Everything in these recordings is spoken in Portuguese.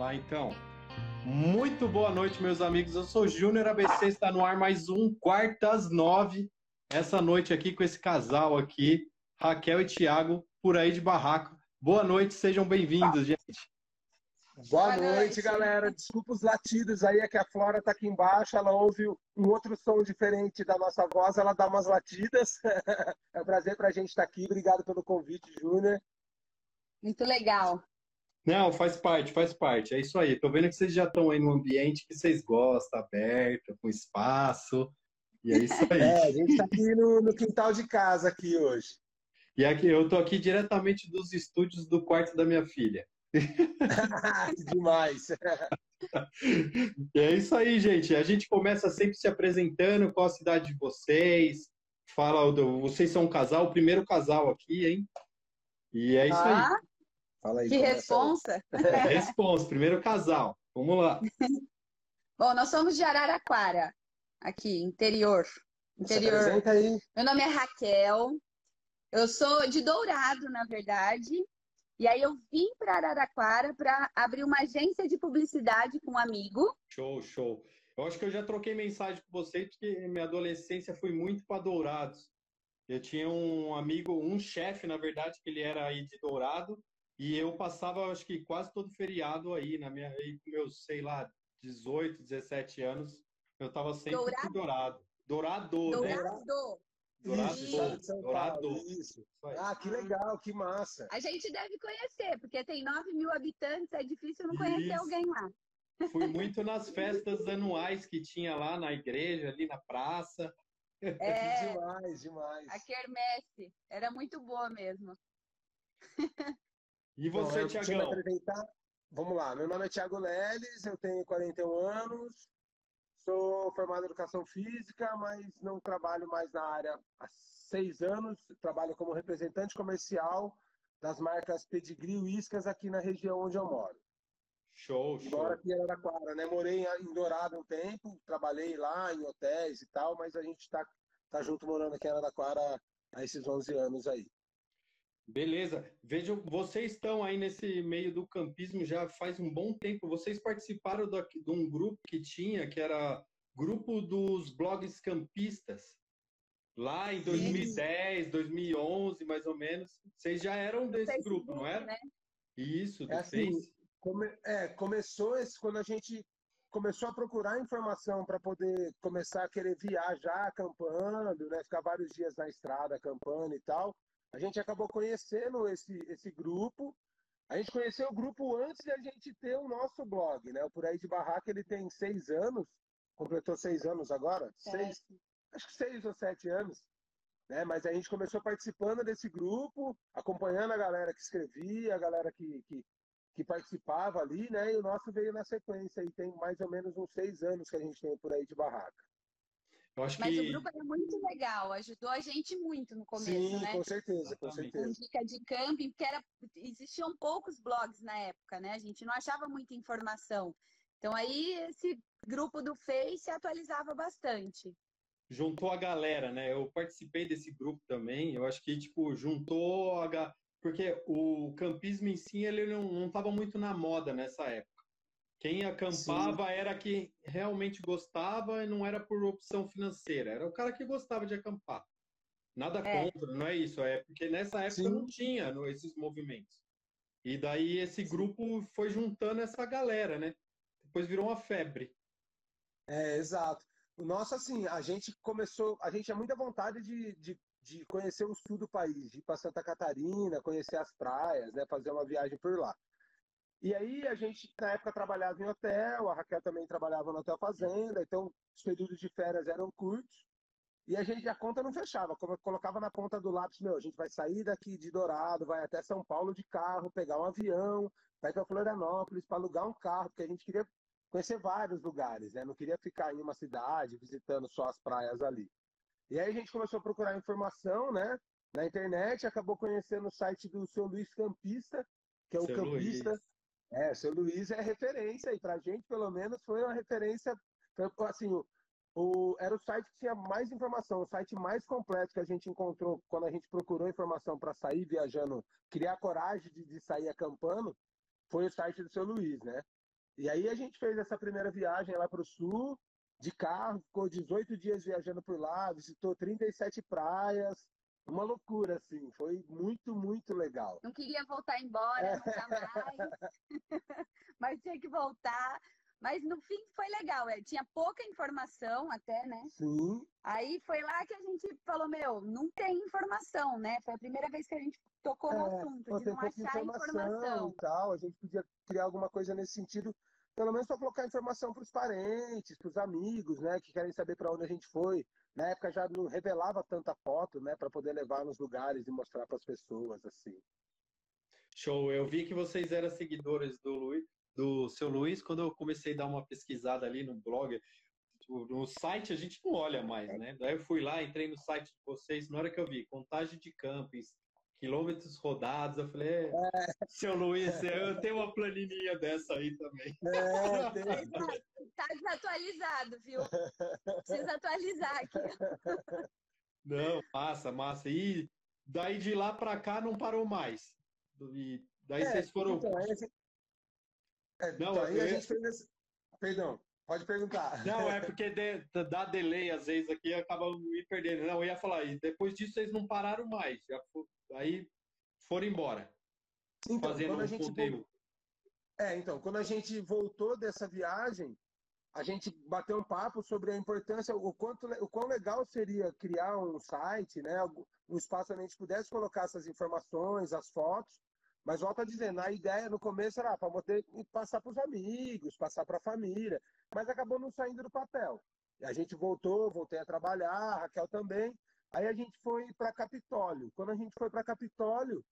lá então. Muito boa noite, meus amigos. Eu sou o Júnior ABC, está no ar mais um Quartas Nove. Essa noite aqui com esse casal aqui, Raquel e Thiago, por aí de barraco. Boa noite, sejam bem-vindos, gente. Boa, Boa noite, noite. galera. Desculpa os latidos aí, é que a Flora tá aqui embaixo, ela ouve um outro som diferente da nossa voz, ela dá umas latidas. é um prazer pra gente estar aqui. Obrigado pelo convite, Júnior. Muito legal. Não, faz parte, faz parte. É isso aí. Tô vendo que vocês já estão aí no ambiente que vocês gostam, aberto, com espaço. E é isso aí. É, a gente tá aqui no, no quintal de casa aqui hoje. E aqui eu tô aqui diretamente dos estúdios do quarto da minha filha. demais. E é isso aí, gente. A gente começa sempre se apresentando, qual a cidade de vocês. Fala, vocês são um casal, o primeiro casal aqui, hein? E é isso aí. Fala aí. que começa aí. responsa. Responsa, primeiro casal. Vamos lá. Bom, nós somos de Araraquara, aqui, interior. Se Interior. apresenta aí. Meu nome é Raquel. Eu sou de Dourado, na verdade. E aí eu vim para Araraquara para abrir uma agência de publicidade com um amigo. Show, show. Eu acho que eu já troquei mensagem com vocês, porque minha adolescência foi muito para Dourados. Eu tinha um amigo, um chefe, na verdade, que ele era aí de Dourado, e eu passava, acho que quase todo feriado aí, na minha, aí com meus, sei lá, 18, 17 anos, eu tava sempre Dourado? em Dourado. Dourado, né? Dourado. Dourado, Isso, Dourado. Isso. Ah, que legal, que massa. A gente deve conhecer, porque tem 9 mil habitantes, é difícil não conhecer Isso. alguém lá. Fui muito nas festas anuais que tinha lá na igreja, ali na praça. É, Demais, demais. a quermesse. Era muito boa mesmo. E Bom, você, me Tiagão? Vamos lá, meu nome é Thiago Leles, eu tenho 41 anos, sou formado em Educação Física, mas não trabalho mais na área há seis anos, trabalho como representante comercial das marcas Pedigree e Whiskas aqui na região onde eu moro. Show, show. Moro aqui em Araraquara, né? Morei em Dourado um tempo, trabalhei lá em hotéis e tal, mas a gente está tá junto morando aqui em Araraquara há esses 11 anos aí. Beleza. Vejam, vocês estão aí nesse meio do campismo já faz um bom tempo. Vocês participaram da- de um grupo que tinha, que era Grupo dos Blogs Campistas. Lá em 2010, 2011, mais ou menos. Vocês já eram desse Facebook, grupo, não era? né? Isso, do É assim. Come- é, começou esse, quando a gente começou a procurar informação para poder começar a querer viajar acampando, né, ficar vários dias na estrada acampando e tal, a gente acabou conhecendo esse, esse grupo. A gente conheceu o grupo antes de a gente ter o nosso blog, né? O Por Aí de Barraca ele tem seis anos, completou seis anos agora, seis, acho que seis ou sete anos. Né? Mas a gente começou participando desse grupo, acompanhando a galera que escrevia, a galera que, que, que participava ali, né? E o nosso veio na sequência. E tem mais ou menos uns seis anos que a gente tem por aí de barraca. Eu acho Mas que. o grupo era muito legal, ajudou a gente muito no começo, Sim, né? com certeza, com Exatamente. Com certeza. dica de camping, porque era, existiam poucos blogs na época, né? A gente não achava muita informação. Então aí esse grupo do Face atualizava bastante. juntou a galera, né? Eu participei desse grupo também. Eu acho que, tipo, juntou a. Porque o campismo em si, ele não, não tava muito na moda nessa época. Quem acampava era quem realmente gostava e não era por opção financeira. Era o cara que gostava de acampar. Nada É. contra, não é isso. É porque nessa época Sim. não tinha no- esses movimentos. E daí esse grupo foi juntando essa galera, né? Depois virou uma febre. É, exato. O nosso, assim, a gente começou, a gente tinha muita vontade de, de, de conhecer o sul do país, de ir para Santa Catarina, conhecer as praias, né, fazer uma viagem por lá. E aí a gente, na época, trabalhava em hotel, a Raquel também trabalhava no Hotel Fazenda, então os períodos de férias eram curtos. E a gente, a conta não fechava. Como eu colocava na ponta do lápis, meu, a gente vai sair daqui de Dourado, vai até São Paulo de carro, pegar um avião, vai para Florianópolis para alugar um carro, porque a gente queria conhecer vários lugares, né? Não queria ficar em uma cidade visitando só as praias ali. E aí a gente começou a procurar informação, né? Na internet, acabou conhecendo o site do seu Luiz Campista, que é o Seu campista. Luiz. É, o seu Luiz é referência, e pra gente, pelo menos, foi uma referência. Assim, o, o- era o site que tinha mais informação, o site mais completo que a gente encontrou quando a gente procurou informação para sair viajando, criar coragem de, de sair acampando, foi o site do seu Luiz, né? E aí a gente fez essa primeira viagem lá para o sul, de carro, ficou 18 dias viajando por lá, visitou 37 praias, uma loucura, assim, foi muito, muito legal. Não queria voltar embora, nunca mais. Mas tinha que voltar. Mas no fim foi legal, é, tinha pouca informação até, né? Sim, Aí foi lá que a gente falou, meu, não tem informação, né? Foi a primeira vez que a gente tocou no É, assunto, pô, de não achar informação, informação. e tal, a gente podia criar alguma coisa nesse sentido, pelo menos para colocar informação para os parentes, para os amigos, né, que querem saber para onde a gente foi. Na época já não revelava tanta foto, né, para poder levar nos lugares e mostrar para as pessoas, assim. Show. Eu vi que vocês eram seguidores do Luiz, do seu Luiz, quando eu comecei a dar uma pesquisada ali no blog. tipo, No site a gente não olha mais, né? Daí eu fui lá, entrei no site de vocês, na hora que eu vi contagem de campings, quilômetros rodados, eu falei, é, seu Luiz, eu tenho uma planilhinha dessa aí também. É, tem, Tá desatualizado, viu? Precisa atualizar aqui. Não, massa, massa. E daí de lá pra cá não parou mais. E daí É, vocês foram. então, aí gente, é, Não, então, aí eu a gente fez esse... Perdão, pode perguntar. Não, é porque de- dá delay às vezes aqui e acaba me perdendo. Não, eu ia falar, e depois disso vocês não pararam mais. Já aí foram embora, Então, fazendo quando a gente conteúdo. É, então, quando a gente voltou dessa viagem, a gente bateu um papo sobre a importância, o quanto, o quão legal seria criar um site, né, um espaço onde a gente pudesse colocar essas informações, as fotos, mas volta a dizer, na ideia no começo era para poder passar para os amigos, passar para a família, mas acabou não saindo do papel. E a gente voltou, voltei a trabalhar, a Raquel também. Aí a gente foi para Capitólio. Quando a gente foi para Capitólio,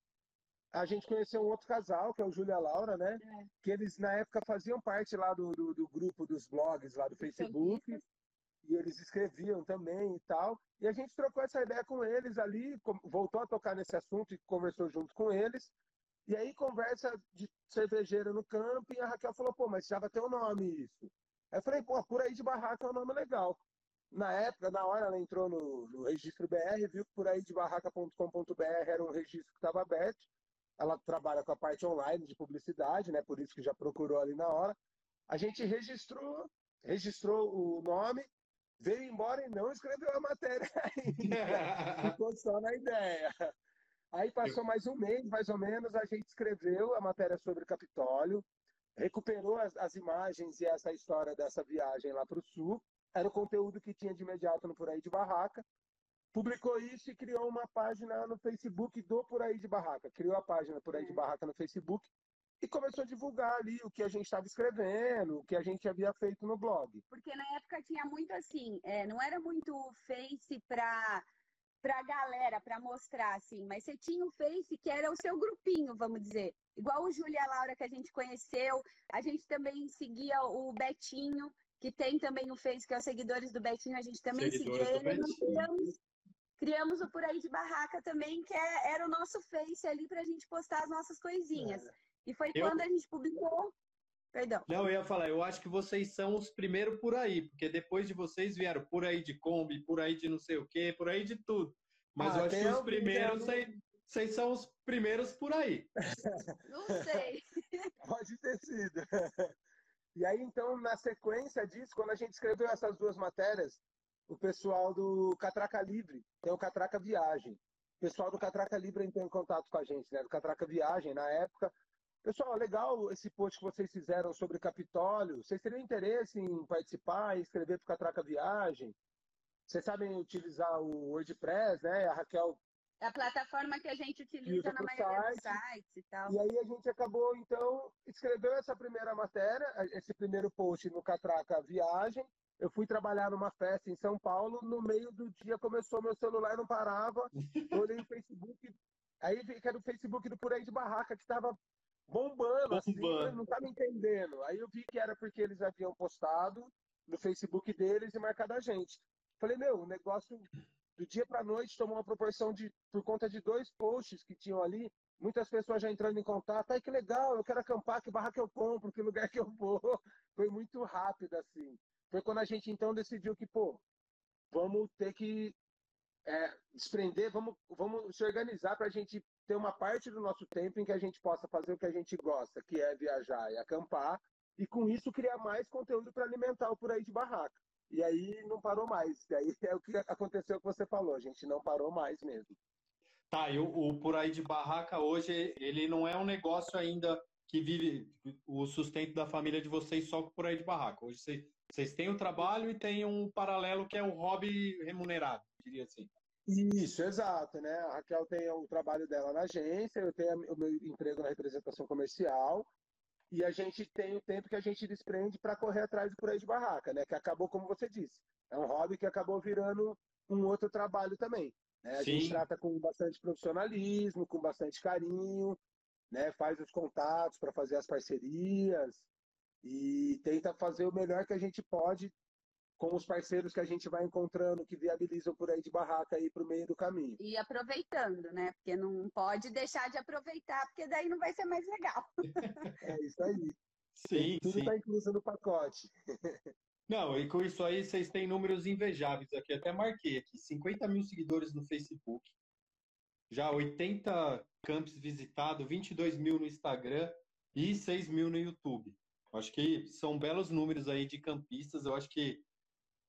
a gente conheceu um outro casal, que é o Júlia e Laura, né? Que eles, na época, faziam parte lá do, do, do grupo dos blogs lá do Facebook. E eles escreviam também e tal. E a gente trocou essa ideia com eles ali, voltou a tocar nesse assunto e conversou junto com eles. E aí, conversa de cervejeira no camping, a Raquel falou, pô, mas já vai ter um nome isso. Aí eu falei, pô, por aí de barraca é um nome legal. Na época, na hora, ela entrou no, no registro BR, viu que por aí de barraca.com.br era um registro que estava aberto. Ela trabalha com a parte online de publicidade, né? Por isso que já procurou ali na hora. A gente registrou, registrou o nome, veio embora e não escreveu a matéria ainda. Ficou só na ideia. Aí passou mais um mês, mais ou menos, a gente escreveu a matéria sobre o Capitólio, recuperou as, as imagens e essa história dessa viagem lá para o sul. Era o conteúdo que tinha de imediato no Por Aí de Barraca. Publicou isso e criou uma página no Facebook do Por Aí de Barraca. Criou a página Por Aí de Barraca no Facebook e começou a divulgar ali o que a gente estava escrevendo, o que a gente havia feito no blog. Porque na época tinha muito assim, é, não era muito Face pra, pra galera, pra mostrar, assim, mas você tinha o Face que era o seu grupinho, vamos dizer. Igual o Júlia a Laura que a gente conheceu, a gente também seguia o Betinho, que tem também o Face, que é os seguidores do Betinho, a gente também Seguidores seguia do ele. Criamos, criamos o Por Aí de Barraca também, que é- era o nosso Face ali pra gente postar as nossas coisinhas. E foi Eu- quando a gente publicou. Perdão. Não, eu ia falar, eu acho que vocês são os primeiros por aí, porque depois de vocês vieram por aí de Kombi, por aí de não sei o quê, por aí de tudo. Mas Ah, eu acho que os primeiros, vocês são os primeiros por aí. Não sei. Pode ter sido. E aí, então, na sequência disso, quando a gente escreveu essas duas matérias, o pessoal do Catraca Livre, tem o Catraca Viagem. O pessoal do Catraca Livre entrou em contato com a gente, né? Do Catraca Viagem, na época. Pessoal, legal esse post que vocês fizeram sobre Capitólio. Vocês teriam interesse em participar e escrever para o Catraca Viagem? Vocês sabem utilizar o WordPress, né? A Raquel a plataforma que a gente utiliza na maioria dos site. sites e tal. E aí a gente acabou, então, escreveu essa primeira matéria, esse primeiro post no Catraca Viagem, eu fui trabalhar numa festa em São Paulo, no meio do dia começou meu celular não parava, olhei o Facebook, aí vi que era o Facebook do Por Aí de Barraca, que estava bombando, assim, bombando. assim, não estava entendendo. Aí eu vi que era porque eles haviam postado no Facebook deles e marcado a gente. Falei, meu, o negócio do dia para noite tomou uma proporção de, por conta de dois posts que tinham ali, muitas pessoas já entrando em contato, ai que legal, eu quero acampar, que barra que eu compro, que lugar que eu vou. Foi muito rápido assim. Foi quando a gente então decidiu que, pô, vamos ter que é, desprender, vamos, vamos se organizar para a gente ter uma parte do nosso tempo em que a gente possa fazer o que a gente gosta, que é viajar e acampar, e com isso criar mais conteúdo para alimentar o por aí de barraca. E aí não parou mais. E aí é o que aconteceu que você falou, a gente não parou mais mesmo. Tá, e o, o por aí de barraca hoje, ele não é um negócio ainda que vive o sustento da família de vocês só por aí de barraca. Hoje vocês, vocês têm o trabalho e tem um paralelo que é o hobby remunerado, diria assim. Isso, exato, né? A Raquel tem o trabalho dela na agência, eu tenho o meu emprego na representação comercial e a gente tem o tempo que a gente desprende para correr atrás do por aí de barraca, né? Que acabou, como você disse, é um hobby que acabou virando um outro trabalho também. Né? A Sim. gente trata com bastante profissionalismo, com bastante carinho, né? Faz os contatos para fazer as parcerias e tenta fazer o melhor que a gente pode com os parceiros que a gente vai encontrando que viabilizam por aí de barraca aí para o meio do caminho. E aproveitando, né? Porque não pode deixar de aproveitar, porque daí não vai ser mais legal. é isso aí. Sim, Tudo está incluso no pacote. Não, e com isso aí vocês têm números invejáveis aqui. Até marquei aqui: 50 mil seguidores no Facebook, já 80 campos visitados, 22 mil no Instagram e 6 mil no YouTube. Acho que são belos números aí de campistas. Eu acho que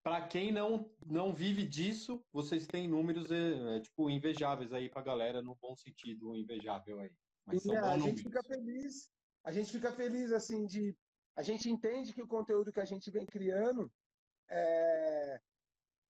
para quem não, não vive disso, vocês têm números é, é, tipo invejáveis aí para a galera, no bom sentido, invejável aí. Mas é, a gente fica feliz, a gente fica feliz assim de, a gente entende que o conteúdo que a gente vem criando é,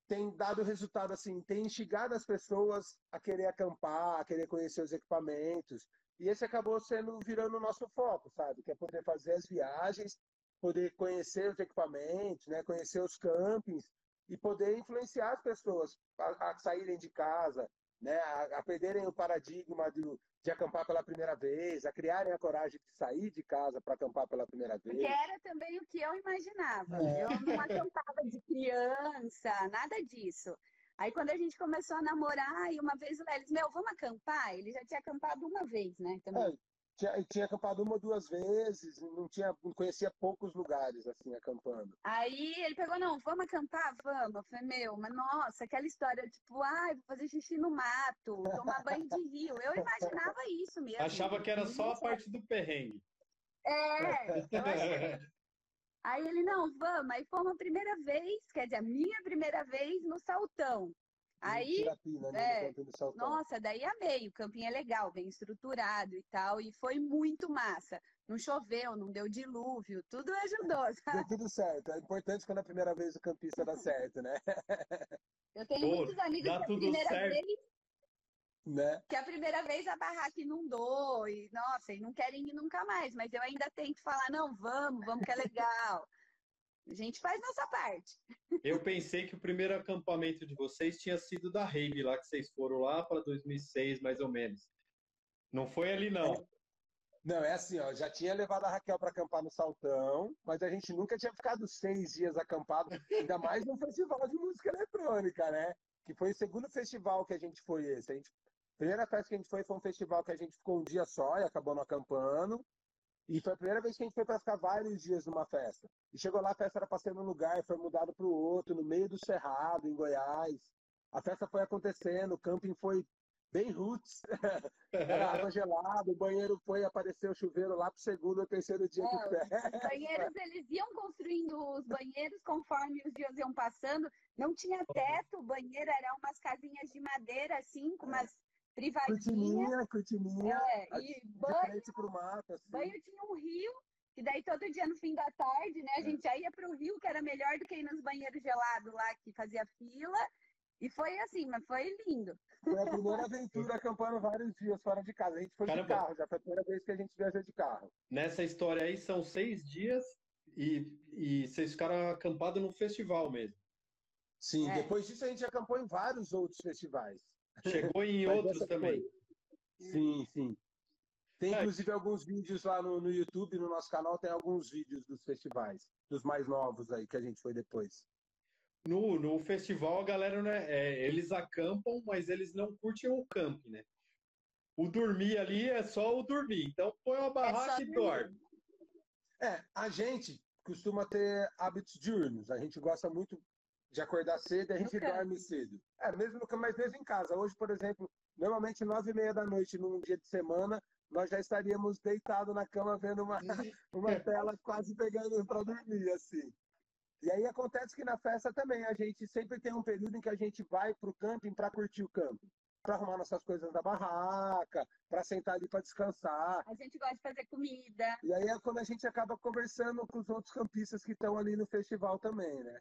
tem dado resultado assim, tem instigado as pessoas a querer acampar, a querer conhecer os equipamentos. E esse acabou sendo virando o nosso foco, sabe? Que é poder fazer as viagens poder conhecer os equipamentos, né, conhecer os campings e poder influenciar as pessoas a, a saírem de casa, né, a, a perderem o paradigma de, de, acampar pela primeira vez, a criarem a coragem de sair de casa para acampar pela primeira vez. Que era também o que eu imaginava. É. Eu não acampava de criança, nada disso. Aí quando a gente começou a namorar, e uma vez o Lelis, meu, vamos acampar? Ele já tinha acampado uma vez, né? Também. É, tinha, tinha acampado uma ou duas vezes, não tinha, não conhecia poucos lugares, assim, acampando. Aí ele pegou, não, vamos acampar? Vamos. Eu falei, meu, mas nossa, aquela história, tipo, ai, vou fazer xixi no mato, tomar banho de rio. Eu imaginava isso mesmo. Achava que era só a parte do perrengue. É, eu achei. Aí ele, não, vamos. Aí fomos a primeira vez, quer dizer, a minha primeira vez no Saltão. Aí, né, é, nossa, daí amei. O campinho é legal, bem estruturado e tal, e foi muito massa. Não choveu, não deu dilúvio, tudo ajudou. Sabe? Deu tudo certo. É importante quando a primeira vez o campista dá certo, né? Eu tenho Pô, muitos amigos que a primeira certo. vez. Né? Que a primeira vez a barraca inundou e, nossa, e não querem ir nunca mais, mas eu ainda tenho que falar, não, vamos, vamos que é legal. A gente faz nossa parte. Eu pensei que o primeiro acampamento de vocês tinha sido da Rave, lá que vocês foram lá para 2006, mais ou menos. Não foi ali, não. Não, é assim, ó, já tinha levado a Raquel para acampar no Saltão, mas a gente nunca tinha ficado seis dias acampado, ainda mais num festival de música eletrônica, né? Que foi o segundo festival que a gente foi esse. A, gente, a primeira festa que a gente foi foi um festival que a gente ficou um dia só e acabou não acampando. E foi a primeira vez que a gente foi para ficar vários dias numa festa. E chegou lá, a festa era para ser num lugar, foi mudado para o outro, no meio do Cerrado, em Goiás. A festa foi acontecendo, o camping foi bem roots. Era água gelada, o banheiro foi, apareceu o chuveiro lá pro segundo ou terceiro dia é, de festa. Os banheiros, eles iam construindo os banheiros conforme os dias iam passando. Não tinha teto, o banheiro era umas casinhas de madeira, assim, com umas privadinha. Cortininha, cortininha. É, e banho, pro mato, assim. banho tinha um rio, que daí todo dia no fim da tarde, né, a é. gente já ia pro rio, que era melhor do que ir nos banheiros gelados lá, que fazia fila. E foi assim, mas foi lindo. Foi a primeira aventura acampando vários dias fora de casa. A gente foi Caramba. de carro, já foi a primeira vez que a gente viajou de carro. Nessa história aí são seis dias e, e vocês ficaram acampados no festival mesmo. Sim, é. depois disso a gente acampou em vários outros festivais. Chegou em outros também. Foi. Sim, sim. Tem inclusive alguns vídeos lá no, no YouTube, no nosso canal, tem alguns vídeos dos festivais, dos mais novos aí que a gente foi depois. No, no festival, a galera, né, é, eles acampam, mas eles não curtem o camping, né? O dormir ali é só o dormir. Então põe uma é barraca é e dorme. É, a gente costuma ter hábitos diurnos. A gente gosta muito de acordar cedo e a gente dorme cedo. É, mesmo mas mesmo em casa. Hoje, por exemplo, normalmente nove e meia da noite, num dia de semana, nós já estaríamos deitados na cama vendo uma, uma tela quase pegando para dormir, assim. E aí acontece que na festa também a gente sempre tem um período em que a gente vai para o camping para curtir o camping, para arrumar nossas coisas da barraca, para sentar ali para descansar. A gente gosta de fazer comida. E aí é quando a gente acaba conversando com os outros campistas que estão ali no festival também, né?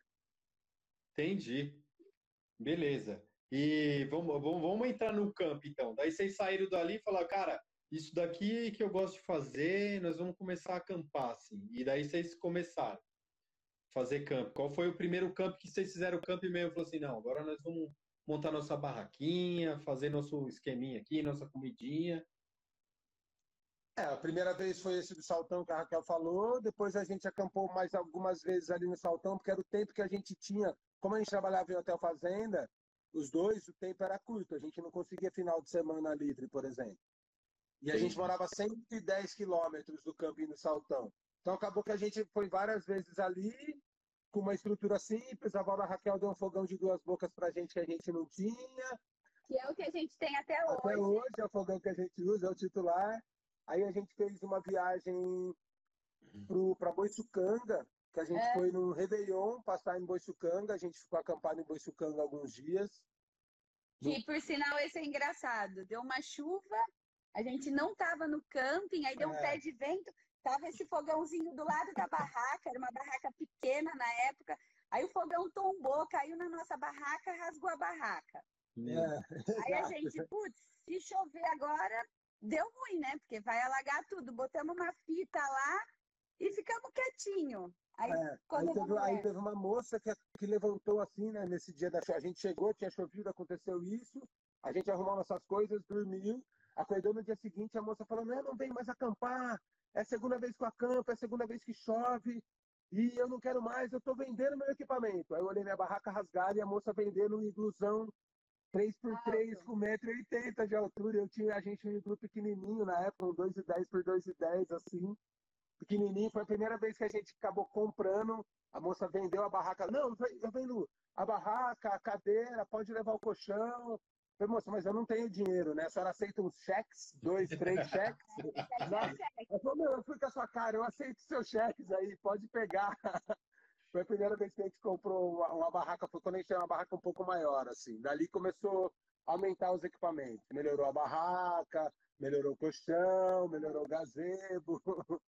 Entendi. Beleza. E vamos, vamos, vamos entrar no campo então. Daí vocês saíram dali e falaram, cara, isso daqui que eu gosto de fazer, nós vamos começar a acampar, assim. E daí vocês começaram fazer campo? Qual foi o primeiro campo que vocês fizeram o campo e meio falou assim, não, agora nós vamos montar nossa barraquinha, fazer nosso esqueminha aqui, nossa comidinha. É, a primeira vez foi esse do Saltão que a Raquel falou, depois a gente acampou mais algumas vezes ali no Saltão, porque era o tempo que a gente tinha, como a gente trabalhava em hotel fazenda, os dois, o tempo era curto, a gente não conseguia final de semana livre, por exemplo. E a Sim. gente morava a 110 quilômetros do camping do Saltão. Então acabou que a gente foi várias vezes ali, com uma estrutura simples. A Vala Raquel deu um fogão de duas bocas para a gente que a gente não tinha. Que é o que a gente tem até hoje. Até hoje é o fogão que a gente usa, é o titular. Aí a gente fez uma viagem para Boiçucanga, que a gente é. foi no Réveillon, passar em Boiçucanga. A gente ficou acampado em Boiçucanga alguns dias. Que, por sinal, esse é engraçado. Deu uma chuva, a gente não estava no camping, aí deu um é. pé de vento. Tava esse fogãozinho do lado da barraca, era uma barraca pequena na época. Aí o fogão tombou, caiu na nossa barraca, rasgou a barraca. É, Aí a gente, putz, se chover agora, deu ruim, né? Porque vai alagar tudo. Botamos uma fita lá e ficamos quietinho. Aí, é, aí, teve, aí, teve, uma moça que, que levantou assim, né? Nesse dia da. A gente chegou, tinha chovido, aconteceu isso. A gente arrumou nossas coisas, dormiu. Acordou no dia seguinte, a moça falou: não, não vem mais acampar. É a segunda vez que eu acampo, é a segunda vez que chove, e eu não quero mais, eu estou vendendo meu equipamento. Aí eu olhei minha barraca rasgada e a moça vendendo um iglusão 3x3 ah, com 1,80m de altura. Eu tinha a gente um iglu pequenininho na época, um 2,10 por 2,10 assim. Pequenininho, foi a primeira vez que a gente acabou comprando. A moça vendeu a barraca. Não, eu vendo a barraca, a cadeira, pode levar o colchão, Falei, moça, mas eu não tenho dinheiro, né? A senhora aceita uns cheques? Dois, três cheques? eu falei, meu, eu fui com a sua cara, eu aceito seus cheques aí, pode pegar. Foi a primeira vez que a gente comprou uma, uma barraca, foi quando a gente tinha uma barraca um pouco maior, assim. Dali começou a aumentar os equipamentos. Melhorou a barraca, melhorou o colchão, melhorou o gazebo.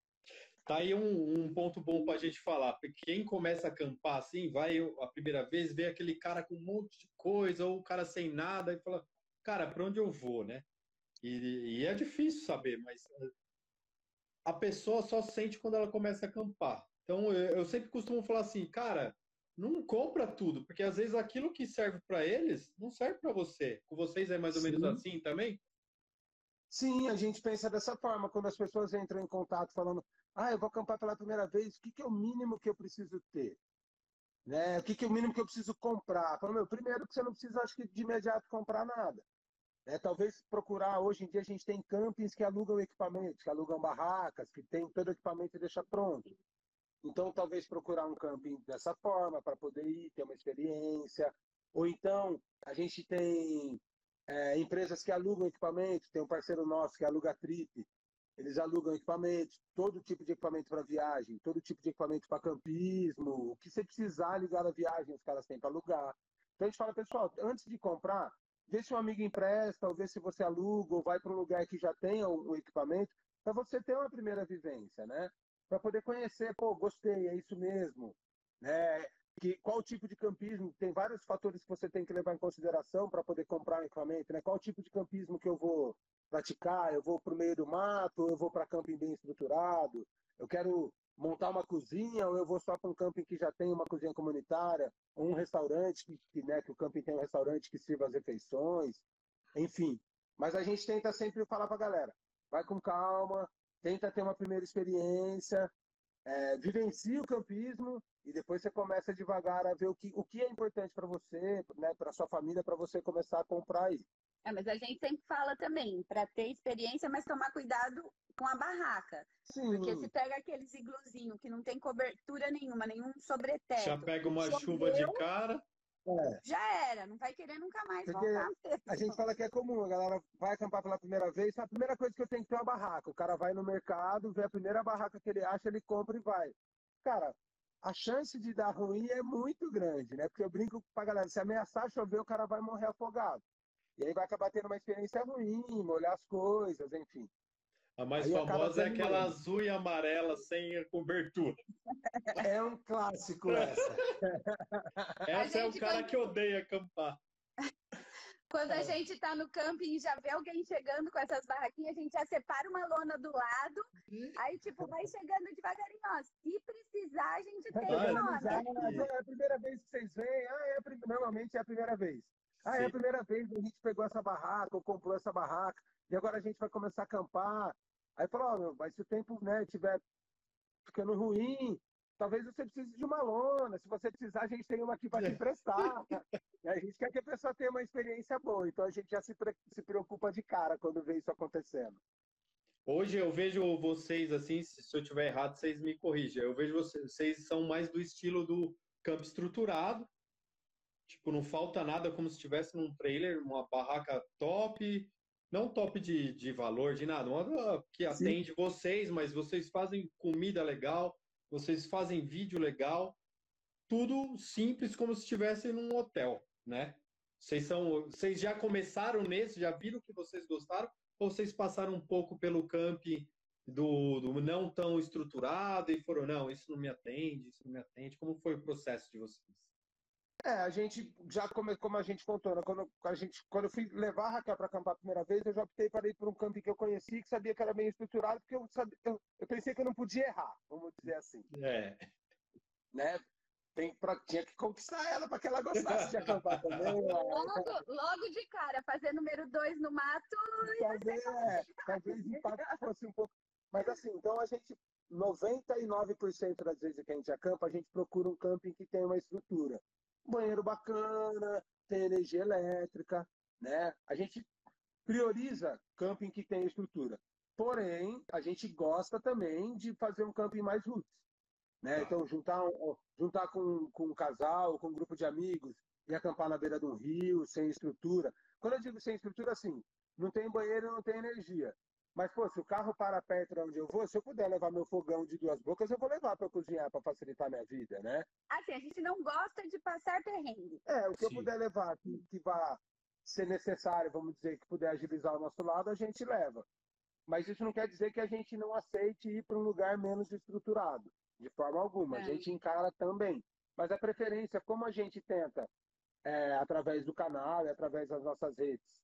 Tá aí um, um ponto bom para a gente falar. Porque quem começa a acampar assim, vai a primeira vez, vê aquele cara com um monte de coisa, ou o cara sem nada, e fala, cara, para onde eu vou, né? E, e, é difícil saber, mas eh, a pessoa só sente quando ela começa a acampar. Então eu, eu sempre costumo falar assim, cara, não compra tudo, porque às vezes aquilo que serve para eles não serve para você. Com vocês é mais ou Sim. menos assim também? Sim, a gente pensa dessa forma. Quando as pessoas entram em contato falando, ah, eu vou acampar pela primeira vez, o que, que é o mínimo que eu preciso ter? Né? O que, que é o mínimo que eu preciso comprar? Falo, meu, primeiro que você não precisa, acho que, de imediato comprar nada. É, talvez procurar, hoje em dia a gente tem campings que alugam equipamentos, que alugam barracas, que tem todo o equipamento e deixa pronto. Então, talvez procurar um camping dessa forma para poder ir, ter uma experiência. Ou então, a gente tem é, empresas que alugam equipamento, tem um parceiro nosso que aluga Trip, eles alugam equipamentos, todo tipo de equipamento para viagem, todo tipo de equipamento para campismo, o que você precisar ligar a viagem, os caras têm para alugar. Então a gente fala, pessoal, antes de comprar, vê se um amigo empresta, ou vê se você aluga, ou vai para um lugar que já tenha o, o equipamento, para você ter uma primeira vivência, né? Para poder conhecer, pô, gostei, é isso mesmo. Né? Que, qual tipo de campismo, tem vários fatores que você tem que levar em consideração para poder comprar um equipamento, né? Qual tipo de campismo que eu vou praticar? Eu vou para o meio do mato, eu vou para camping bem estruturado, eu quero montar uma cozinha, ou eu vou só para um camping que já tem uma cozinha comunitária, ou um restaurante, que, né, que o camping tem um restaurante que sirva as refeições, enfim. Mas a gente tenta sempre falar para a galera, vai com calma, tenta ter uma primeira experiência, é, vivencie o campismo e depois você começa devagar a ver o que, o que é importante para você, né, para sua família, para você começar a comprar aí. É, mas a gente sempre fala também, para ter experiência, mas tomar cuidado com a barraca. Sim. Porque se pega aqueles igluzinho que não tem cobertura nenhuma, nenhum sobreteto. Já pega uma choveu, chuva de cara. É. Já era, não vai querer nunca mais Porque voltar mesmo. A gente fala que é comum, a galera vai acampar pela primeira vez, a primeira coisa que eu tenho que ter é uma barraca. O cara vai no mercado, vê a primeira barraca que ele acha, ele compra e vai. Cara, a chance de dar ruim é muito grande, né? Porque eu brinco pra galera, se ameaçar chover, o cara vai morrer afogado. E aí vai acabar tendo uma experiência ruim, molhar as coisas, enfim. A mais aí famosa é aquela azul e amarela sem cobertura. É um clássico essa. essa é o cara quando... que odeia acampar. Quando a é. gente está no camping e já vê alguém chegando com essas barraquinhas, a gente já separa uma lona do lado, aí tipo, vai chegando devagarinho, ó. Se precisar, a gente tem lona. É a primeira vez que vocês vêm, ah, é a, normalmente é a primeira vez. Ah, Sim. é a primeira vez que a gente pegou essa barraca ou comprou essa barraca, e agora a gente vai começar a acampar. Aí falou, oh, mas se o tempo né, tiver ficando ruim, talvez você precise de uma lona. Se você precisar, a gente tem uma aqui para te emprestar. a gente quer que a pessoa tenha uma experiência boa, então a gente já se, se preocupa de cara quando vê isso acontecendo. Hoje eu vejo vocês assim, se eu estiver errado, vocês me corrigem. Eu vejo vocês, vocês são mais do estilo do campo estruturado, Tipo, não falta nada como se estivesse num trailer, uma barraca top, não top de, de valor, de nada, uma que atende Sim. vocês, mas vocês fazem comida legal, vocês fazem vídeo legal, tudo simples como se estivesse num hotel, né? Vocês são, vocês já começaram nesse, já viram que vocês gostaram, ou vocês passaram um pouco pelo camp do, do não tão estruturado e foram, não, isso não me atende, isso não me atende. Como foi o processo de vocês? É, a gente já come, como a gente contou, né? quando, a gente, quando eu fui levar a Raquel para acampar a primeira vez, eu já optei para ir para um camping que eu conheci, que sabia que era bem estruturado, porque eu, sabia, eu, eu, pensei que eu não podia errar, vamos dizer assim. É. Né? Tem pra, tinha que conquistar ela para que ela gostasse de acampar também. Né? Logo, logo de cara, fazer número dois no mato. Talvez, é, talvez o impacto fosse um pouco. Mas assim, então a gente, 99% das vezes que a gente acampa, a gente procura um camping que tem uma estrutura banheiro bacana, tem energia elétrica, né? A gente prioriza camping que tem estrutura. Porém, a gente gosta também de fazer um camping mais roots. Né? Tá. Então, juntar, juntar com, com um casal, com um grupo de amigos e acampar na beira de um rio, sem estrutura. Quando eu digo sem estrutura, assim, não tem banheiro, não tem energia. Mas, pô, se o carro para perto de onde eu vou, se eu puder levar meu fogão de duas bocas, eu vou levar para cozinhar, para facilitar a minha vida, né? Assim, a gente não gosta de passar perrengue. É, o que Sim. eu puder levar, que, que vá ser necessário, vamos dizer, que puder agilizar o nosso lado, a gente leva. Mas isso não quer dizer que a gente não aceite ir para um lugar menos estruturado, de forma alguma. É. A gente encara também. Mas a preferência, como a gente tenta, é, através do canal e através das nossas redes,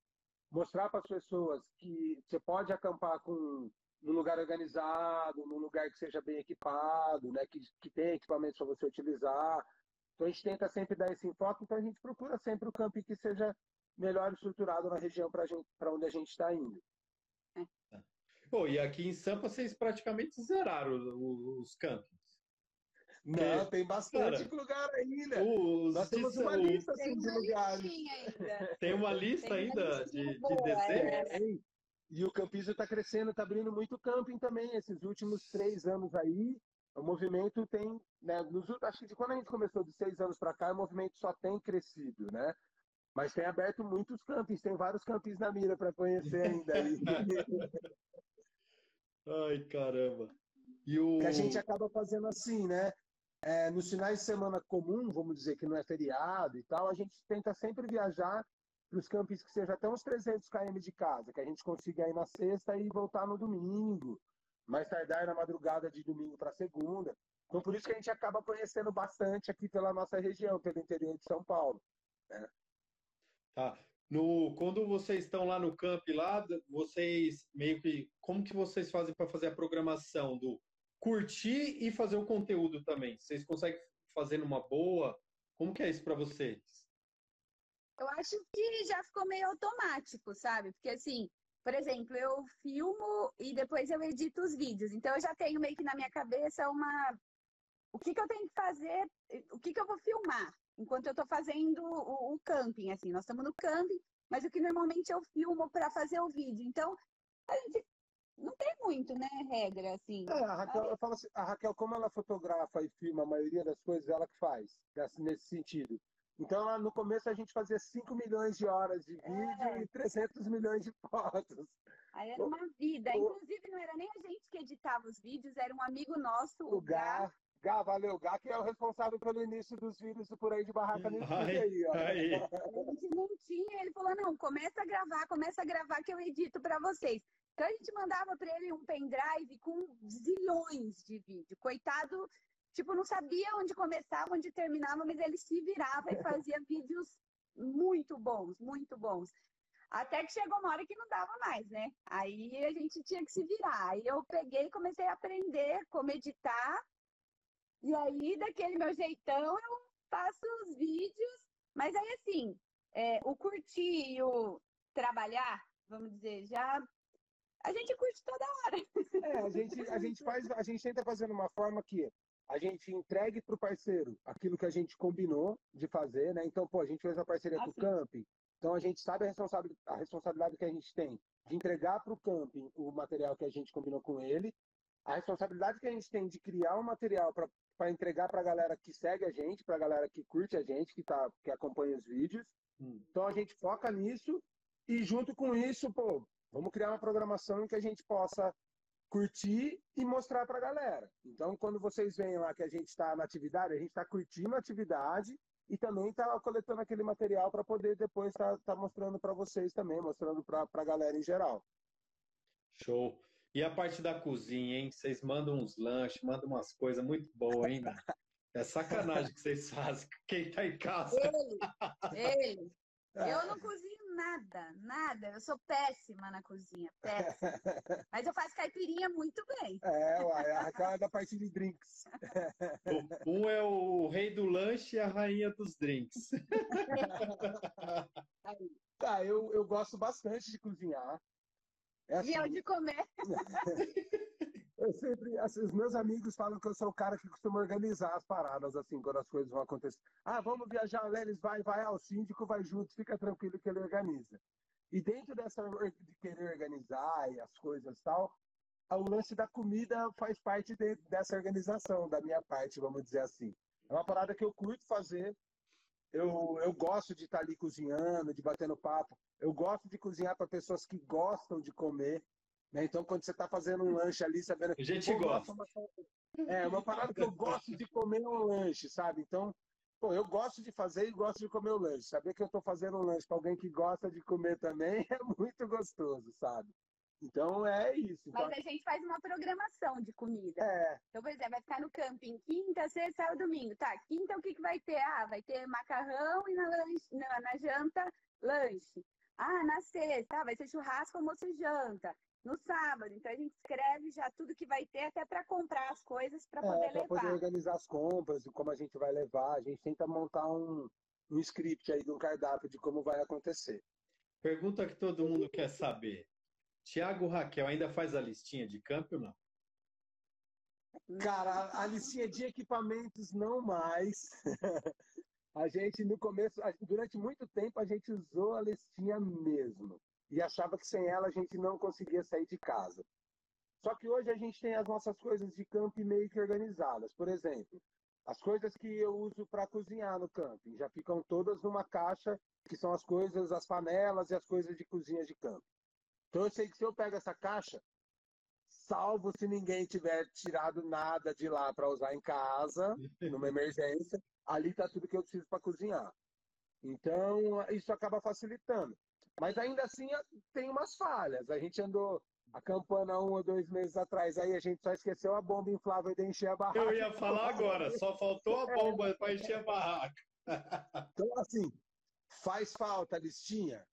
mostrar para as pessoas que você pode acampar com num lugar organizado, num lugar que seja bem equipado, né, que, que tem equipamentos para você utilizar. Então a gente tenta sempre dar esse enfoque, então a gente procura sempre o camping que seja melhor estruturado na região para onde a gente está indo. Pô, e aqui em Sampa vocês praticamente zeraram os, os campings. Não, tem bastante cara, lugar ainda. Os, Nós temos uma lista assim, de lugares. Tem uma lista tem ainda de, de desenhos. É. E o campismo está crescendo, está abrindo muito camping também. Esses últimos três anos aí, o movimento tem, né, nos, acho que de quando a gente começou de seis anos para cá, o movimento só tem crescido, né? Mas tem aberto muitos campings, tem vários campings na mira para conhecer ainda. Ai, caramba. E o... Que a gente acaba fazendo assim, né? É, nos finais de semana comum, vamos dizer que não é feriado e tal, a gente tenta sempre viajar para os campos que seja até uns 300 km de casa, que a gente consiga ir na sexta e voltar no domingo, mais tardar na madrugada de domingo para segunda. Então, por isso que a gente acaba conhecendo bastante aqui pela nossa região, pelo interior de São Paulo. Né? Tá. No, quando vocês estão lá no camp lá, vocês meio que como que vocês fazem para fazer a programação do curtir e fazer o conteúdo também? Vocês conseguem fazer numa boa? Como que é isso para vocês? Eu acho que já ficou meio automático, sabe? Porque assim, por exemplo, eu filmo e depois eu edito os vídeos. Então eu já tenho meio que na minha cabeça uma o que, que eu tenho que fazer, o que, que eu vou filmar enquanto eu estou fazendo o, o, camping, assim, nós estamos no camping, mas o que normalmente eu filmo para fazer o vídeo. Então, a gente não tem muito, né, regra, assim. É, a Raquel, eu falo assim, a Raquel, como ela fotografa e filma a maioria das coisas, ela que faz, nesse sentido. Então, no começo, a gente fazia 5 milhões de horas de vídeo é. e 300 milhões de fotos. Aí era uma vida. Inclusive, não era nem a gente que editava os vídeos, era um amigo nosso, o, o Gá. Gá, valeu. Gá, que é o responsável pelo início dos vídeos por aí de Barraca no aí, ó. Aí. A gente não tinha, ele falou, não, começa a gravar, começa a gravar que eu edito para vocês. Então, a gente mandava para ele um pendrive com zilhões de vídeo. Coitado, tipo, não sabia onde começava, onde terminava, mas ele se virava e fazia vídeos muito bons, muito bons. Até que chegou uma hora que não dava mais, né? Aí a gente tinha que se virar. Aí eu peguei e comecei a aprender como editar. E aí, daquele meu jeitão, eu faço os vídeos. Mas aí, assim, é, o curtir e o trabalhar, vamos dizer, já a gente curte toda hora. É, a gente, a gente faz, a gente tenta fazer de uma forma que a gente entregue para o parceiro aquilo que a gente combinou de fazer, né? Então, pô, a gente fez uma parceria com o camping, então a gente sabe a, responsabilidade, a responsabilidade que a gente tem de entregar para o camping o material que a gente combinou com ele, a responsabilidade que a gente tem de criar um material para entregar para a galera que segue a gente, para a galera que curte a gente, que, tá, que acompanha os vídeos. Hum. Então a gente foca nisso e junto com isso, pô, vamos criar uma programação em que a gente possa curtir e mostrar para a galera. Então, quando vocês veem lá que a gente está na atividade, a gente está curtindo a atividade e também está coletando aquele material para poder depois estar tá, tá mostrando para vocês também, mostrando para a galera em geral. Show. E a parte da cozinha, hein? Vocês mandam uns lanches, mandam umas coisas muito boas, hein? É sacanagem que vocês fazem. Quem tá em casa. Ele, ele. Eu não cozinho nada, nada. Eu sou péssima na cozinha, péssima. Mas eu faço caipirinha muito bem. É, uai, a Raquel é da parte de drinks. Um é o rei do lanche e a rainha dos drinks. tá, eu, eu gosto bastante de cozinhar. É assim, e eu de comer. Eu sempre, assim, os meus amigos falam que eu sou o cara que costuma organizar as paradas, assim, quando as coisas vão acontecer. Ah, vamos viajar, o Lelis vai, vai, ao síndico vai junto, fica tranquilo que ele organiza. E dentro dessa de querer organizar e as coisas tal, o lance da comida faz parte de, dessa organização, da minha parte, vamos dizer assim. É uma parada que eu curto fazer. Eu, eu gosto de estar ali cozinhando, de batendo papo. Eu gosto de cozinhar para pessoas que gostam de comer. Né? Então, quando você está fazendo um lanche ali, sabendo. A gente gosta. É, uma parada que eu gosto de comer um lanche, sabe? Então, pô, eu gosto de fazer e gosto de comer o lanche. Saber que eu estou fazendo um lanche para alguém que gosta de comer também é muito gostoso, sabe? Então é isso. Então... Mas a gente faz uma programação de comida. É. Então, por exemplo, vai ficar no camping quinta, sexta, sábado, domingo. Tá, quinta o que, que vai ter? Ah, vai ter macarrão e na, lanche, na, na janta, lanche. Ah, na sexta, ah, vai ser churrasco, almoço e janta no sábado. Então a gente escreve já tudo que vai ter, até para comprar as coisas para é, poder levar. Para poder organizar as compras, e como a gente vai levar. A gente tenta montar um, um script aí de um cardápio de como vai acontecer. Pergunta que todo mundo quer saber. Tiago Raquel ainda faz a listinha de campo ou não? Cara, a listinha de equipamentos não mais. a gente no começo, durante muito tempo a gente usou a listinha mesmo e achava que sem ela a gente não conseguia sair de casa. Só que hoje a gente tem as nossas coisas de camping meio que organizadas. Por exemplo, as coisas que eu uso para cozinhar no camping já ficam todas numa caixa, que são as coisas, as panelas e as coisas de cozinha de camping. Então eu sei que se eu pego essa caixa, salvo se ninguém tiver tirado nada de lá para usar em casa, numa emergência, ali está tudo que eu preciso para cozinhar. Então, isso acaba facilitando. Mas ainda assim tem umas falhas. A gente andou a campana um ou dois meses atrás, aí a gente só esqueceu a bomba inflável de encher a barraca. Eu ia falar agora, só faltou a bomba para encher a barraca. Então, assim, faz falta a listinha?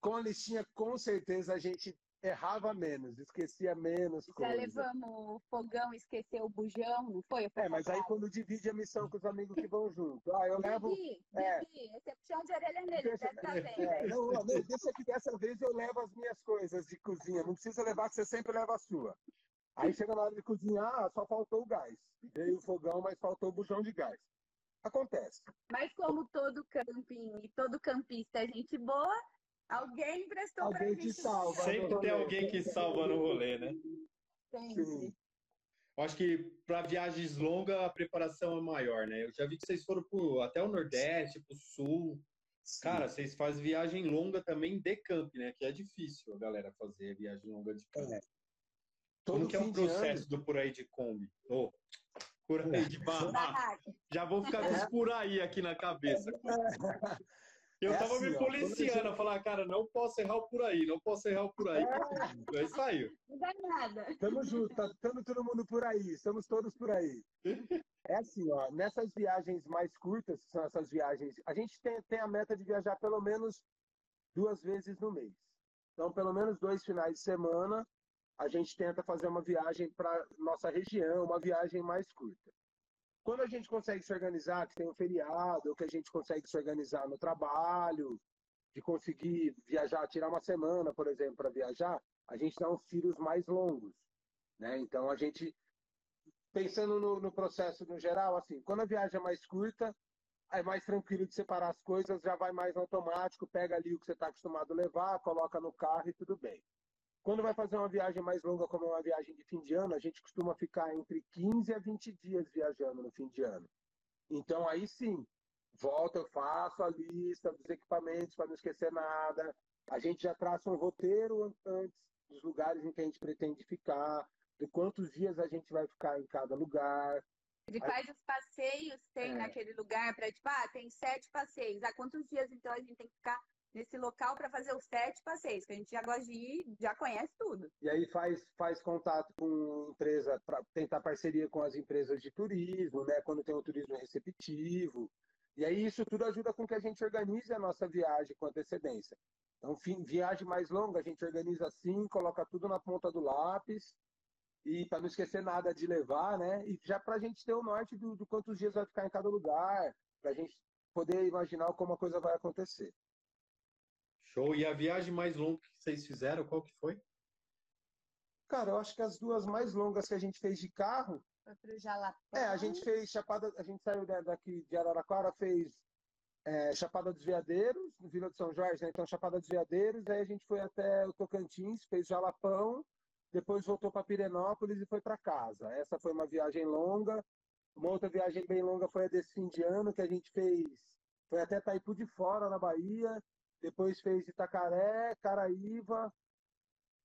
Com a listinha, com certeza a gente errava menos, esquecia menos Já coisa. levamos o fogão, esqueceu o bujão, não foi? É, mas aí quando divide a missão com os amigos que vão junto. Ah, eu levo. Bibi, é. Bibi, esse é puxão de orelha nele, Deixa, deve estar bem, é, não, não, deixa que dessa vez eu levo as minhas coisas de cozinha. Não precisa levar, que você sempre leva a sua. Aí chega na hora de cozinhar, ah, só faltou o gás. Veio o fogão, mas faltou o bujão de gás. Acontece. Mas como todo camping e todo campista é gente boa, alguém prestou Alguém gente. salva. Sempre tem alguém que salva no rolê, né? Sempre. Sim. Eu acho que para viagens longas a preparação é maior, né? Eu já vi que vocês foram pro, até o Nordeste, pro Sul. Cara, vocês fazem viagem longa também de camp, né? Que é difícil a galera fazer viagem longa de camp. É. Como que é o ano- processo do por aí de Kombi? Ô, por aí de. Barraca. Já vou ficar com os por aí aqui na cabeça. Eu É tava assim, me ó, policiando, a falar, cara, não posso errar o por aí, não posso errar o por aí. Aí saiu. Não dá nada. Tamo junto, tá estamos todo mundo por aí, estamos todos por aí. É assim, ó, nessas viagens mais curtas, que são essas viagens, a gente tem, tem a meta de viajar pelo menos duas vezes no mês. Então, pelo menos dois finais de semana, a gente tenta fazer uma viagem para nossa região, uma viagem mais curta. Quando a gente consegue se organizar, que tem um feriado, ou que a gente consegue se organizar no trabalho, de conseguir viajar, tirar uma semana, por exemplo, para viajar, a gente dá uns tiros mais longos, né? Então a gente pensando no, no processo no geral, assim, quando a viagem é mais curta, é mais tranquilo de separar as coisas, já vai mais automático, pega ali o que você está acostumado a levar, coloca no carro e tudo bem. Quando vai fazer uma viagem mais longa, como é uma viagem de fim de ano, a gente costuma ficar entre 15 a 20 dias viajando no fim de ano. Então aí sim, volta, eu faço a lista dos equipamentos para não esquecer nada. A gente já traça um roteiro an- antes dos lugares em que a gente pretende ficar, de quantos dias a gente vai ficar em cada lugar. Ele faz os passeios, tem É. naquele lugar para tipo, ah, tem sete passeios. Há quantos dias então a gente tem que ficar nesse local para fazer os sete passeios? Que a gente já gosta de ir, já conhece tudo. E aí faz, faz contato com empresa para tentar parceria com as empresas de turismo, né? Quando tem um turismo receptivo. E aí isso tudo ajuda com que a gente organize a nossa viagem com antecedência. Então, viagem mais longa, a gente organiza assim, coloca tudo na ponta do lápis, e para não esquecer nada de levar, né? E já para a gente ter o norte do, do quantos dias vai ficar em cada lugar, para a gente poder imaginar como a coisa vai acontecer. Show. E a viagem mais longa que vocês fizeram, qual que foi? Cara, eu acho que as duas mais longas que a gente fez de carro Foi pro Jalapão. É, a gente fez Chapada, a gente saiu da- daqui de Araraquara, fez é, Chapada dos Veadeiros, no Vila de São Jorge, né? Então Chapada dos Veadeiros, aí a gente foi até o Tocantins, fez Jalapão, depois voltou para Pirenópolis e foi para casa. Essa foi uma viagem longa. Uma outra viagem bem longa foi a desse fim de ano, que a gente fez, foi até Taipu de Fora, na Bahia, depois fez Itacaré, Caraíva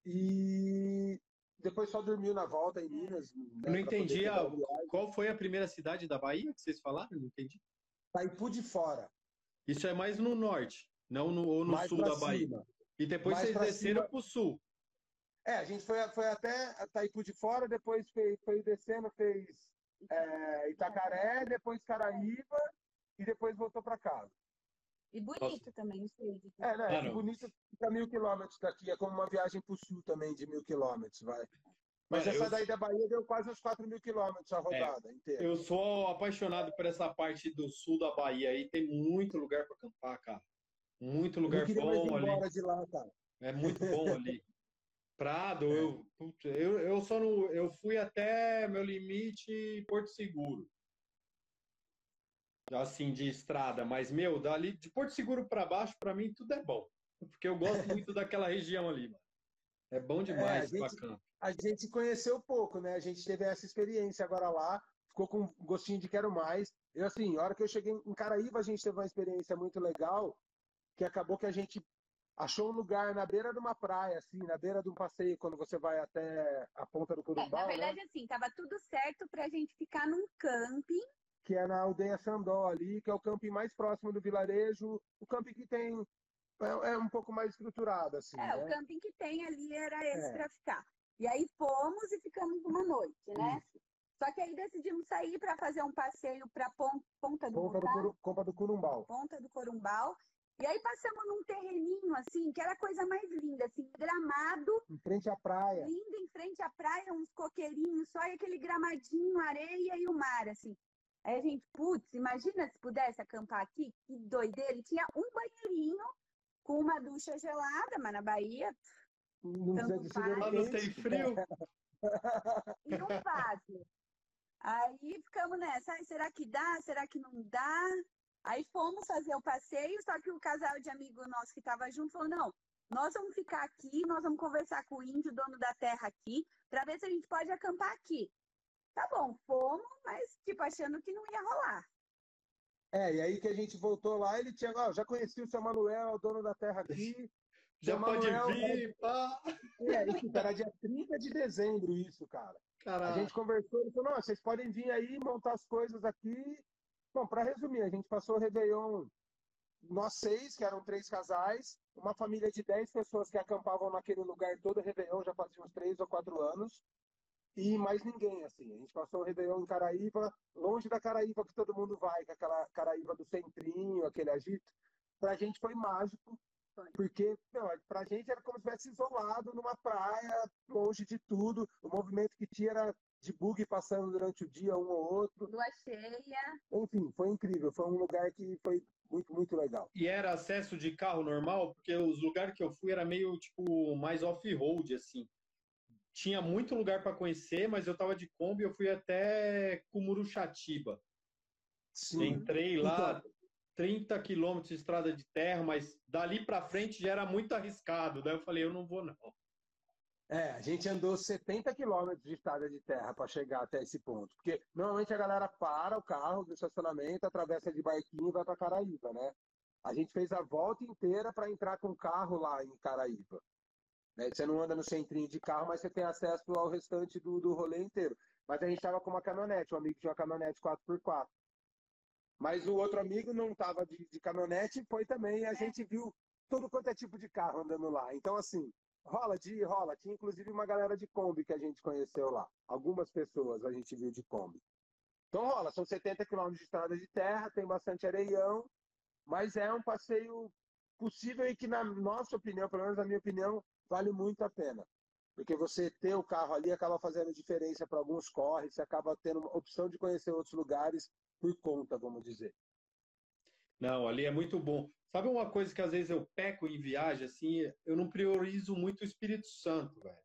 e depois só dormiu na volta em Minas. né, não entendi a- qual foi a primeira cidade da Bahia que vocês falaram? Não entendi. Taipu de Fora. Isso é mais no norte, não no, ou no mais sul da Bahia. cima. E depois Mais vocês desceram cima. pro sul. É, a gente foi, foi até Taipu de Fora, depois fez, foi descendo, fez é, Itacaré, depois Caraíba e depois voltou para casa. E bonito também, não sei. É, né? Não. bonito, fica mil quilômetros daqui, é como uma viagem para o sul também de mil quilômetros, vai. Mas Mano, essa eu- daí da Bahia deu quase uns 4 mil quilômetros a rodada inteira. Eu sou apaixonado por essa parte do sul da Bahia aí. Tem muito lugar para acampar, cara. Muito Eu lugar bom ali. lá, cara. É muito bom ali. Prado, eu, putz, eu, eu só não, eu fui até meu limite Porto Seguro. Assim, de estrada, mas meu, dali de Porto Seguro para baixo, para mim tudo é bom. Porque eu gosto muito daquela região ali, mano. É bom demais É, a gente- campo. A gente conheceu pouco, né? A gente teve essa experiência agora lá, ficou com gostinho de quero mais. Eu, assim, a hora que eu cheguei em Caraíba, a gente teve uma experiência muito legal, que acabou que a gente achou um lugar na beira de uma praia, assim, na beira de um passeio, quando você vai até a ponta do É, Corumbau, na né? verdade, assim, tava tudo certo pra gente ficar num camping. Que é na aldeia Sandó ali, que é o camping mais próximo do vilarejo, o camping que tem é, é um pouco mais estruturado, assim, É, o né? camping que tem ali era esse É. pra ficar. E aí fomos e ficamos uma noite, né? Só que aí decidimos sair para fazer um passeio para Ponta do Ponta do, Corumbau. Coru- Ponta do Curumbau. Ponta do Corumbau. E aí passamos num terreninho, assim, que era a coisa mais linda, assim, gramado. Em frente à praia. Lindo, em frente à praia, uns coqueirinhos só, e aquele gramadinho, areia e o mar, assim. Aí a gente, putz, imagina se pudesse acampar aqui, que doideira. E tinha um banheirinho com uma ducha gelada, mas na Bahia. Não tanto faz. Lá não tem frio. E um vaso. Aí ficamos nessa, ai, será que dá? Será que não dá? Aí fomos fazer o passeio, só que o casal de amigo nosso que estava junto falou: não, nós vamos ficar aqui, nós vamos conversar com o índio, dono da terra aqui, para ver se a gente pode acampar aqui. Tá bom, fomos, mas tipo, achando que não ia rolar. É, e aí que a gente voltou lá, ele tinha, ó, já conheci o seu Manuel, o dono da terra aqui. Já Seu pode Manuel, vir, pá. É, isso, era dia 30 de dezembro isso, cara. A Caralho. gente conversou, ele falou, não, vocês podem vir aí, montar as coisas aqui. Bom, para resumir, a gente passou o Réveillon, nós seis, que eram três casais, uma família de dez pessoas que acampavam naquele lugar todo Réveillon, já fazia uns três ou quatro anos, e mais ninguém, assim. A gente passou o Réveillon em Caraíba, longe da Caraíba que todo mundo vai, que é aquela Caraíba do centrinho, aquele agito. Pra gente foi mágico, porque, não, pra gente era como se estivesse isolado numa praia, longe de tudo. O movimento que tinha era de bug passando durante o dia, um ou outro. Lua cheia. Enfim, foi incrível. Foi um lugar que foi muito, muito legal. E era acesso de carro normal, porque os lugares que eu fui era meio tipo mais off-road assim. Tinha muito lugar para conhecer, mas eu tava de Kombi, eu fui até Cumuruxatiba. Sim. Entrei lá 30 quilômetros de estrada de terra, mas dali para frente já era muito arriscado. Daí eu falei, eu não vou não. É, a gente andou 70 quilômetros de estrada de terra para chegar até esse ponto. Porque normalmente a galera para o carro do estacionamento, atravessa de barquinho e vai para Caraíba, né? A gente fez a volta inteira para entrar com o carro lá em Caraíba. Né? Você não anda no centrinho de carro, mas você tem acesso ao restante do, do rolê inteiro. Mas a gente estava com uma caminhonete, um amigo tinha uma caminhonete 4x4. Mas o outro amigo não estava de, de caminhonete, foi também, a gente viu todo quanto é tipo de carro andando lá. Então, assim, rola de rola. Tinha inclusive uma galera de Kombi que a gente conheceu lá. Algumas pessoas a gente viu de Kombi. Então rola, são 70 quilômetros de estrada de terra, tem bastante areião, mas é um passeio possível e que, na nossa opinião, pelo menos na minha opinião, vale muito a pena. Porque você ter o carro ali acaba fazendo diferença para alguns corres, você acaba tendo uma opção de conhecer outros lugares por conta, vamos dizer. Não, ali é muito bom. Sabe uma coisa que às vezes eu peco em viagem, assim, eu não priorizo muito o Espírito Santo, velho.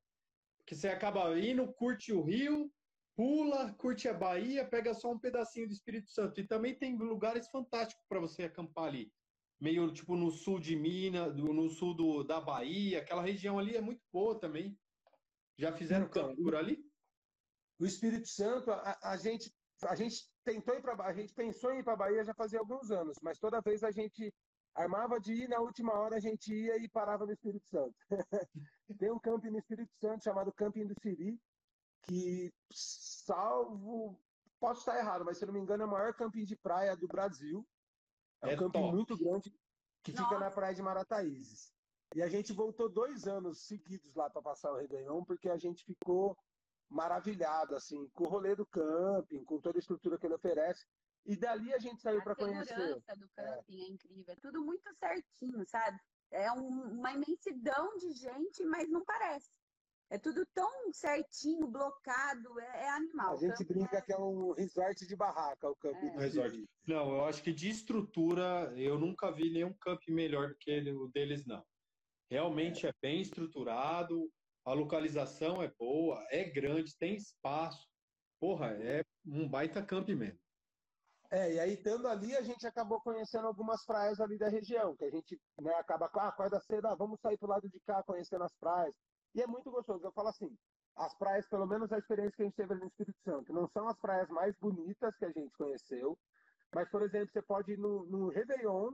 Porque você acaba indo, curte o Rio, pula, curte a Bahia, pega só um pedacinho do Espírito Santo. E também tem lugares fantásticos para você acampar ali. Meio tipo no sul de Minas, do- no sul do, da Bahia, aquela região ali é muito boa também. Já fizeram Então, campo por ali? O Espírito Santo, a, a gente, a gente tentou ir para a gente pensou em ir para a Bahia já fazia alguns anos, mas toda vez a gente armava de ir, na última hora a gente ia e parava no Espírito Santo. Tem um camping no Espírito Santo chamado Camping do Siri, que, salvo, posso estar errado, mas se não me engano é o maior camping de praia do Brasil. É um É camping top. muito grande que fica Nossa. na praia de Marataízes. E a gente voltou dois anos seguidos lá para passar o Réveillon, porque a gente ficou maravilhado, assim, com o rolê do camping, com toda a estrutura que ele oferece. E dali a gente saiu A para conhecer. segurança do camping é. incrível. É tudo muito certinho, sabe? É um- uma imensidão de gente, mas não parece. É tudo tão certinho, blocado, é, é animal. A gente brinca que é um resort de barraca, o camping É. Resort. Não, eu acho que de estrutura, eu nunca vi nenhum camping melhor do que o deles, não. Realmente é bem estruturado, a localização é boa, é grande, tem espaço. Porra, é um baita camping mesmo. É, e aí, estando ali, a gente acabou conhecendo algumas praias ali da região, que a gente né, acaba com, ah, acorda cedo, ah, vamos sair pro lado de cá conhecendo as praias. E é muito gostoso. Eu falo assim, as praias, pelo menos a experiência que a gente teve ali no Espírito Santo, não são as praias mais bonitas que a gente conheceu, mas, por exemplo, você pode ir no, no Réveillon,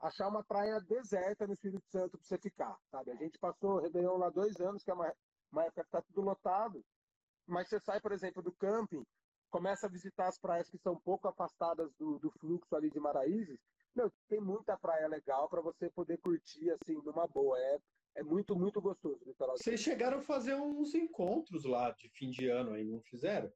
achar uma praia deserta no Espírito Santo para você ficar, sabe? A gente passou o Réveillon lá dois anos, que é uma, uma época que está tudo lotado, mas você sai, por exemplo, do camping, começa a visitar as praias que são um pouco afastadas do, do fluxo ali de Maraízes, meu, tem muita praia legal para você poder curtir assim numa boa. É, é muito, muito gostoso o litoral. Vocês chegaram a fazer uns encontros lá de fim de ano aí, não fizeram?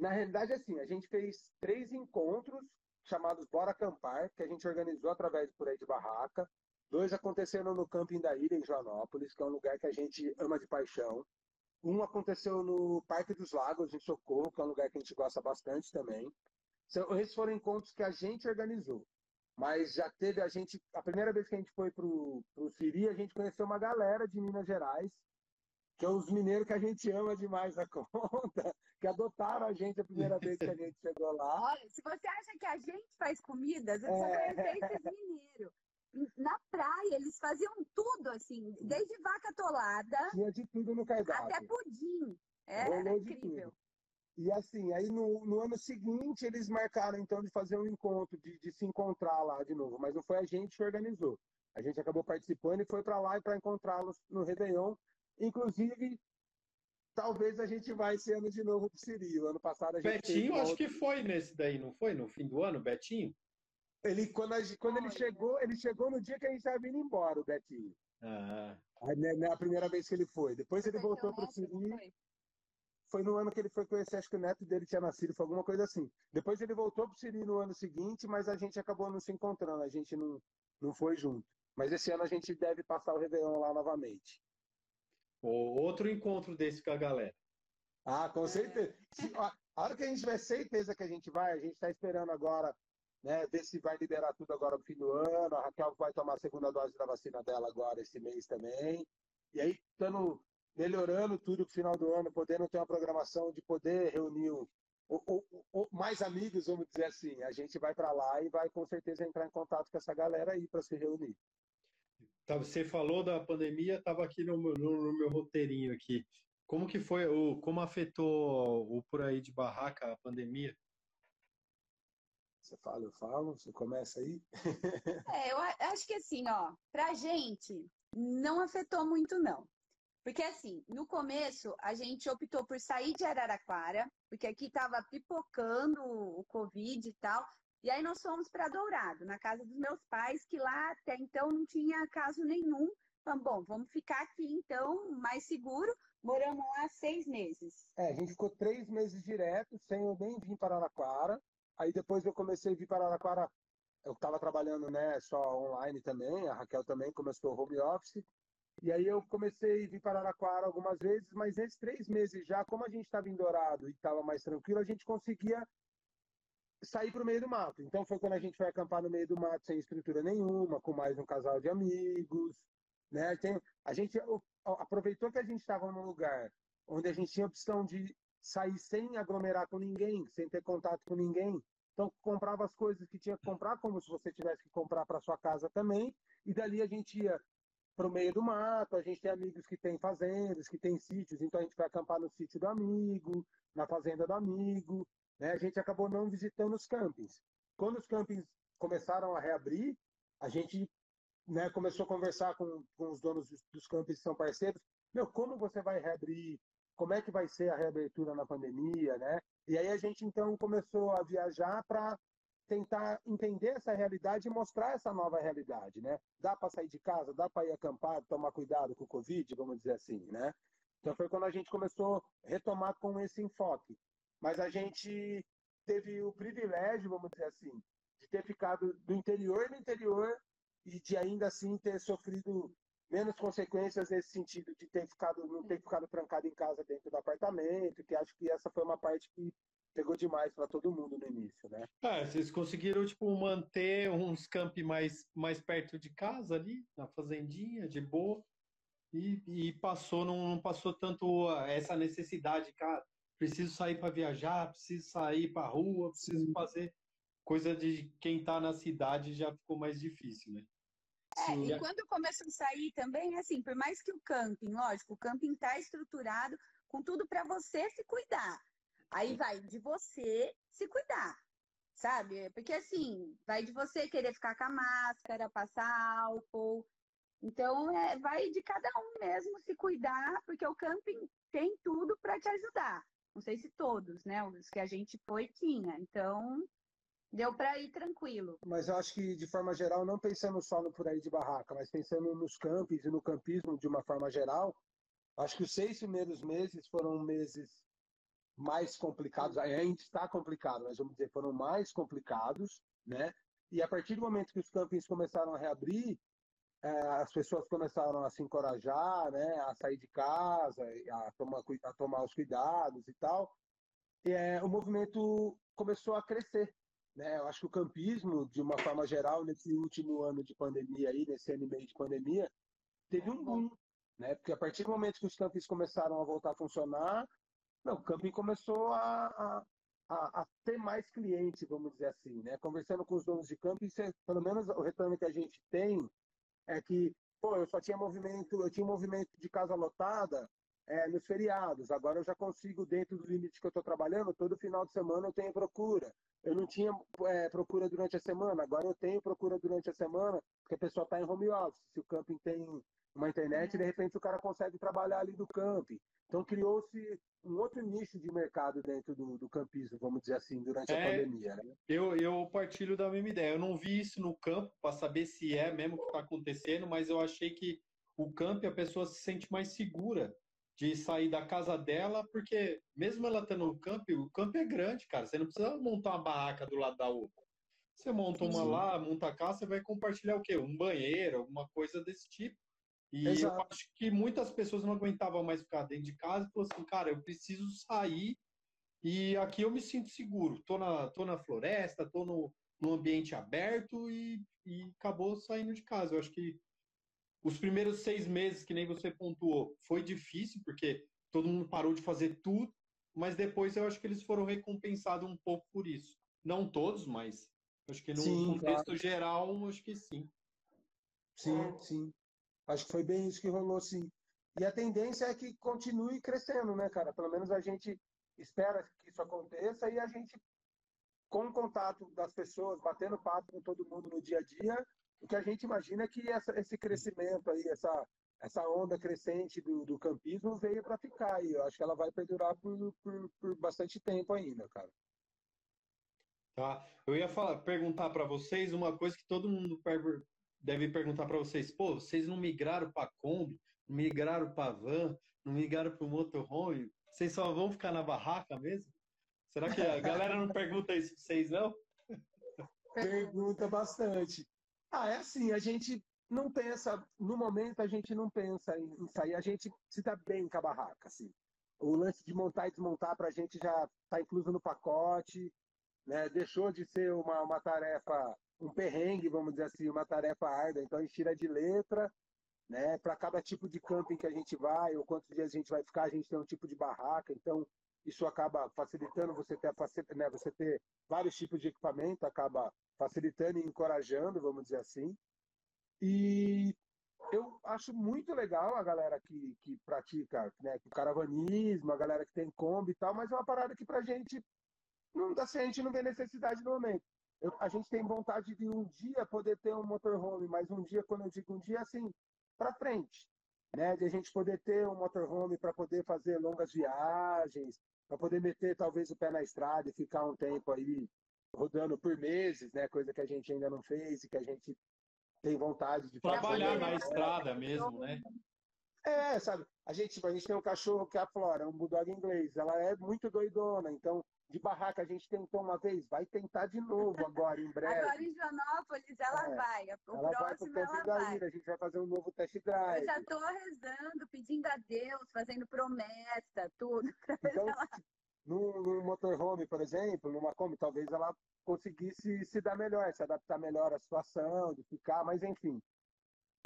Na realidade, assim, a gente fez três encontros chamados Bora Acampar, que a gente organizou através por aí de barraca. Dois aconteceram no camping da ilha, em Joanópolis, que é um lugar que a gente ama de paixão. Um aconteceu no Parque dos Lagos, em Socorro, que é um lugar que a gente gosta bastante também. Esses foram encontros que a gente organizou. Mas já teve a gente. A primeira vez que a gente foi para o Siri, a gente conheceu uma galera de Minas Gerais, que é os mineiros que a gente ama demais na conta, que adotaram a gente a primeira vez que a gente chegou lá. Olha, se você acha que a gente faz comida, você é... precisa conhecer esses mineiros. Na praia, eles faziam tudo, assim, desde vaca atolada. Tinha de tudo no cardápio. Até pudim. Era incrível. E assim, aí no, no, ano seguinte eles marcaram então de fazer um encontro, de, de, se encontrar lá de novo, mas não foi a gente que organizou. A gente acabou participando e foi para lá e para encontrá-los no Réveillon. Inclusive, talvez a gente vá esse ano de novo para o Siri. O ano passado a gente. Betinho, acho que foi nesse daí, não foi? No fim do ano, Betinho? Ele, quando, a, quando ele chegou, ele chegou no dia que a gente estava indo embora, o Betinho. Ah. Aí, né, né, a primeira vez que ele foi. Depois ele voltou para o Siri foi no ano que ele foi conhecer, acho que o neto dele tinha nascido, foi alguma coisa assim. Depois ele voltou para o Siri no ano seguinte, mas a gente acabou não se encontrando, a gente não, não foi junto. Mas esse ano a gente deve passar o Réveillon lá novamente. Outro encontro desse com a galera. Ah, com certeza. a hora que a gente tiver certeza que a gente vai, a gente está esperando agora, né, ver se vai liberar tudo agora no fim do ano. A Raquel vai tomar a segunda dose da vacina dela agora esse mês também. E aí, estando melhorando tudo no final do ano, podendo ter uma programação de poder reunir o, o, o, mais amigos, vamos dizer assim. A gente vai para lá e vai com certeza entrar em contato com essa galera aí para se reunir. Tá, você falou da pandemia, estava aqui no, no, no, meu roteirinho aqui. Como que foi, o, como afetou o por aí de barraca a pandemia? Você fala, eu falo, você começa aí? é, eu acho que assim, ó, pra gente não afetou muito não. Porque assim, no começo a gente optou por sair de Araraquara, porque aqui estava pipocando o Covid e tal. E aí nós fomos para Dourado, na casa dos meus pais, que lá até então não tinha caso nenhum. Então, bom, vamos ficar aqui então, mais seguro. Moramos lá seis meses. É, a gente ficou três meses direto, sem eu nem vir para Araraquara. Aí depois eu comecei a vir para Araraquara. Eu estava trabalhando né, só online também, a Raquel também começou home office. E aí eu comecei a vir para Araraquara algumas vezes, mas nesses três meses já, como a gente estava em Dourado e estava mais tranquilo, a gente conseguia sair para o meio do mato. Então foi quando a gente foi acampar no meio do mato sem estrutura nenhuma, com mais um casal de amigos. Né? Tem, a gente aproveitou que a gente estava num lugar onde a gente tinha opção de sair sem aglomerar com ninguém, sem ter contato com ninguém. Então comprava as coisas que tinha que comprar, como se você tivesse que comprar para sua casa também. E dali a gente ia para o meio do mato. A gente tem amigos que têm fazendas, que têm sítios, então a gente vai acampar no sítio do amigo, na fazenda do amigo. Né? A gente acabou não visitando os campings. Quando os campings começaram a reabrir, a gente né, começou a conversar com, com os donos dos, campings que são parceiros. Meu, como você vai reabrir? Como é que vai ser a reabertura na pandemia, né? E aí a gente então começou a viajar para tentar entender essa realidade e mostrar essa nova realidade, né? Dá para sair de casa, dá para ir acampar, tomar cuidado com o Covid, vamos dizer assim, né? Então foi quando a gente começou a retomar com esse enfoque. Mas a gente teve o privilégio, vamos dizer assim, de ter ficado do interior no interior e de ainda assim ter sofrido menos consequências nesse sentido de ter ficado não ter ficado trancado em casa dentro do apartamento, que acho que essa foi uma parte que pegou demais para todo mundo no início, né? É, vocês conseguiram tipo manter uns camp mais mais perto de casa ali, na fazendinha, de boa. E, e passou não, não passou tanto essa necessidade, cara, preciso sair para viajar, preciso sair para rua, preciso Sim. fazer coisa de quem está na cidade já ficou mais difícil, né? É, Sim, e já... quando começou a sair também, assim, por mais que o camping, lógico, o camping está estruturado com tudo para você se cuidar. Aí vai de você se cuidar, sabe? Porque assim, vai de você querer ficar com a máscara, passar álcool. Então, é, vai de cada um mesmo se cuidar, porque o camping tem tudo para te ajudar. Não sei se todos, né? Os que a gente foi tinha. Então, deu para ir tranquilo. Mas eu acho que, de forma geral, não pensando só no por aí de barraca, mas pensando nos campos e no campismo de uma forma geral, acho que os seis primeiros meses foram meses mais complicados, ainda está complicado, mas vamos dizer, foram mais complicados, né? E a partir do momento que os campings começaram a reabrir, é, as pessoas começaram a se encorajar, né, a sair de casa, a tomar, a tomar os cuidados e tal. E, é, o movimento começou a crescer. Né? Eu acho que o campismo, de uma forma geral, nesse último ano de pandemia, aí, nesse ano e meio de pandemia, teve um boom. Né? Porque a partir do momento que os campings começaram a voltar a funcionar, não, o camping começou a, a, a, ter mais clientes, vamos dizer assim. Né? Conversando com os donos de camping, pelo menos o retorno que a gente tem é que, pô, eu só tinha movimento, eu tinha movimento de casa lotada é, nos feriados. Agora eu já consigo, dentro do limite que eu estou trabalhando, todo final de semana eu tenho procura. Eu não tinha é, procura durante a semana, agora eu tenho procura durante a semana, porque a pessoa está em home office. Se o camping tem uma internet, de repente o cara consegue trabalhar ali do camping. Então criou-se um outro nicho de mercado dentro do, do campismo, vamos dizer assim, durante é, a pandemia. Né? Eu, eu partilho da mesma ideia. Eu não vi isso no campo para saber se é mesmo que está acontecendo, mas eu achei que o campo a pessoa se sente mais segura de sair da casa dela, porque mesmo ela estando no campo, o campo é grande, cara. Você não precisa montar uma barraca do lado da outra. Você monta uma Sim. lá, monta a casa, você vai compartilhar o quê? Um banheiro, alguma coisa desse tipo. E Exato. eu acho que muitas pessoas não aguentavam mais ficar dentro de casa e falaram assim, cara, eu preciso sair e aqui eu me sinto seguro. Tô na, tô na floresta, tô no, no ambiente aberto e, e acabou saindo de casa. Eu acho que os primeiros seis meses, que nem você pontuou, foi difícil, porque todo mundo parou de fazer tudo, mas depois eu acho que eles foram recompensados um pouco por isso. Não todos, mas acho que no sim, contexto claro. geral, acho que sim. Sim, sim. Acho que foi bem isso que rolou, sim. E a tendência é que continue crescendo, né, cara? Pelo menos a gente espera que isso aconteça e a gente, com o contato das pessoas, batendo papo com todo mundo no dia a dia, o que a gente imagina é que essa, esse crescimento aí, essa, essa onda crescente do, do campismo veio para ficar e eu acho que ela vai perdurar por, por, por bastante tempo ainda, cara. Tá. Eu ia falar, perguntar para vocês uma coisa que todo mundo deve perguntar para vocês. Pô, vocês não migraram para Kombi, não migraram para van, não migraram para o motorhome? Vocês só vão ficar na barraca mesmo? Será que a galera não pergunta isso para vocês, não? Pergunta bastante. Ah, é assim, a gente não pensa, no momento a gente não pensa em, sair, a gente se dá bem com a barraca, assim. O lance de montar e desmontar para a gente já está incluso no pacote, né? deixou de ser uma, uma tarefa, um perrengue, vamos dizer assim, uma tarefa árdua, então a gente tira de letra, né? Para cada tipo de camping que a gente vai, ou quantos dias a gente vai ficar, a gente tem um tipo de barraca, então isso acaba facilitando você ter, né, você ter vários tipos de equipamento, acaba facilitando e encorajando, vamos dizer assim. E eu acho muito legal a galera que, que pratica né, o caravanismo, a galera que tem Kombi e tal, mas é uma parada que pra gente não assim, a gente não vê necessidade no momento. Eu, a gente tem vontade de um dia poder ter um motorhome, mas um dia, quando eu digo um dia, assim, para frente. Né, de a gente poder ter um motorhome para poder fazer longas viagens, para poder meter talvez o pé na estrada e ficar um tempo aí rodando por meses, né? Coisa que a gente ainda não fez e que a gente tem vontade de trabalhar na estrada mesmo, né? É, sabe? A gente, tipo, a gente tem um cachorro que é a Flora, um bulldog inglês. Ela é muito doidona, então de barraca a gente tentou uma vez, vai tentar de novo agora em breve. Agora em Joanópolis ela é, vai, o ela próximo vai ela vai. Ira, a gente vai fazer um novo test drive. Eu já estou rezando, pedindo a Deus, fazendo promessa, tudo. Então, ela... no, no motorhome, por exemplo, numa Kombi, talvez ela conseguisse se dar melhor, se adaptar melhor à situação, de ficar, mas enfim.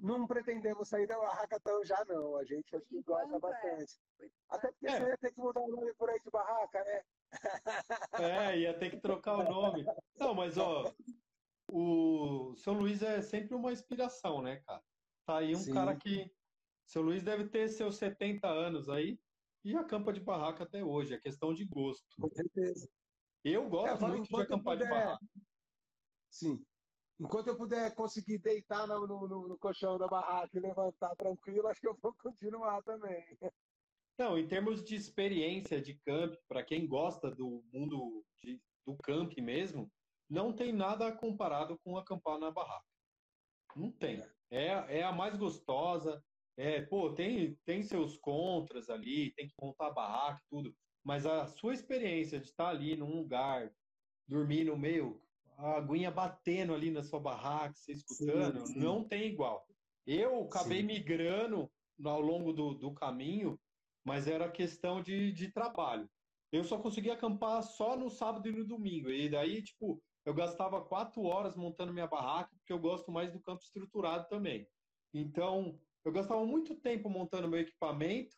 Não pretendemos sair da barraca tão já não, a gente acho que gosta é. bastante. Até porque é. você ia ter que mudar o nome por aí de barraca, né? É, ia ter que trocar o nome. Não, mas ó, o São Luís é sempre uma inspiração, né, cara? Tá aí um Sim. cara que. Seu Luís deve ter seus 70 anos aí e acampa de barraca até hoje. É questão de gosto. Com certeza. Eu gosto é, muito de acampar puder... de barraca. Sim. Enquanto eu puder conseguir deitar no, no, no, colchão da barraca e levantar tranquilo, acho que eu vou continuar também. Não, em termos de experiência de camp, para quem gosta do mundo de, do camp mesmo, não tem nada comparado com acampar na barraca. Não tem. É, é a mais gostosa. É, pô, tem, tem seus contras ali, tem que montar a barraca tudo. Mas a sua experiência de estar ali num lugar, dormir no meio, a aguinha batendo ali na sua barraca, você escutando, sim, sim. não tem igual. Eu acabei sim. migrando ao longo do, do caminho, mas era questão de, de trabalho. Eu só conseguia acampar só no sábado e no domingo. E daí, tipo, eu gastava quatro horas montando minha barraca, porque eu gosto mais do campo estruturado também. Então, eu gastava muito tempo montando meu equipamento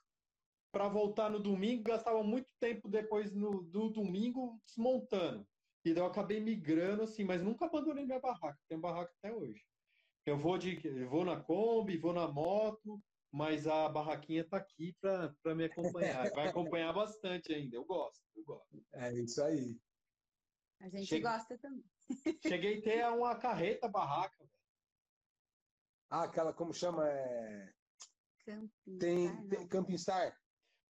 para voltar no domingo, gastava muito tempo depois no, do domingo desmontando. E daí eu acabei migrando assim, mas nunca abandonei minha barraca. Tenho barraca até hoje. Eu vou de eu vou na Kombi, vou na moto, mas a barraquinha está aqui para me acompanhar. Vai acompanhar bastante ainda. Eu gosto, eu gosto. É isso aí. A gente Cheguei... gosta também. Cheguei a ter uma carreta barraca. Ah, aquela, como chama? É... Camping tem, Star, tem Camping Star?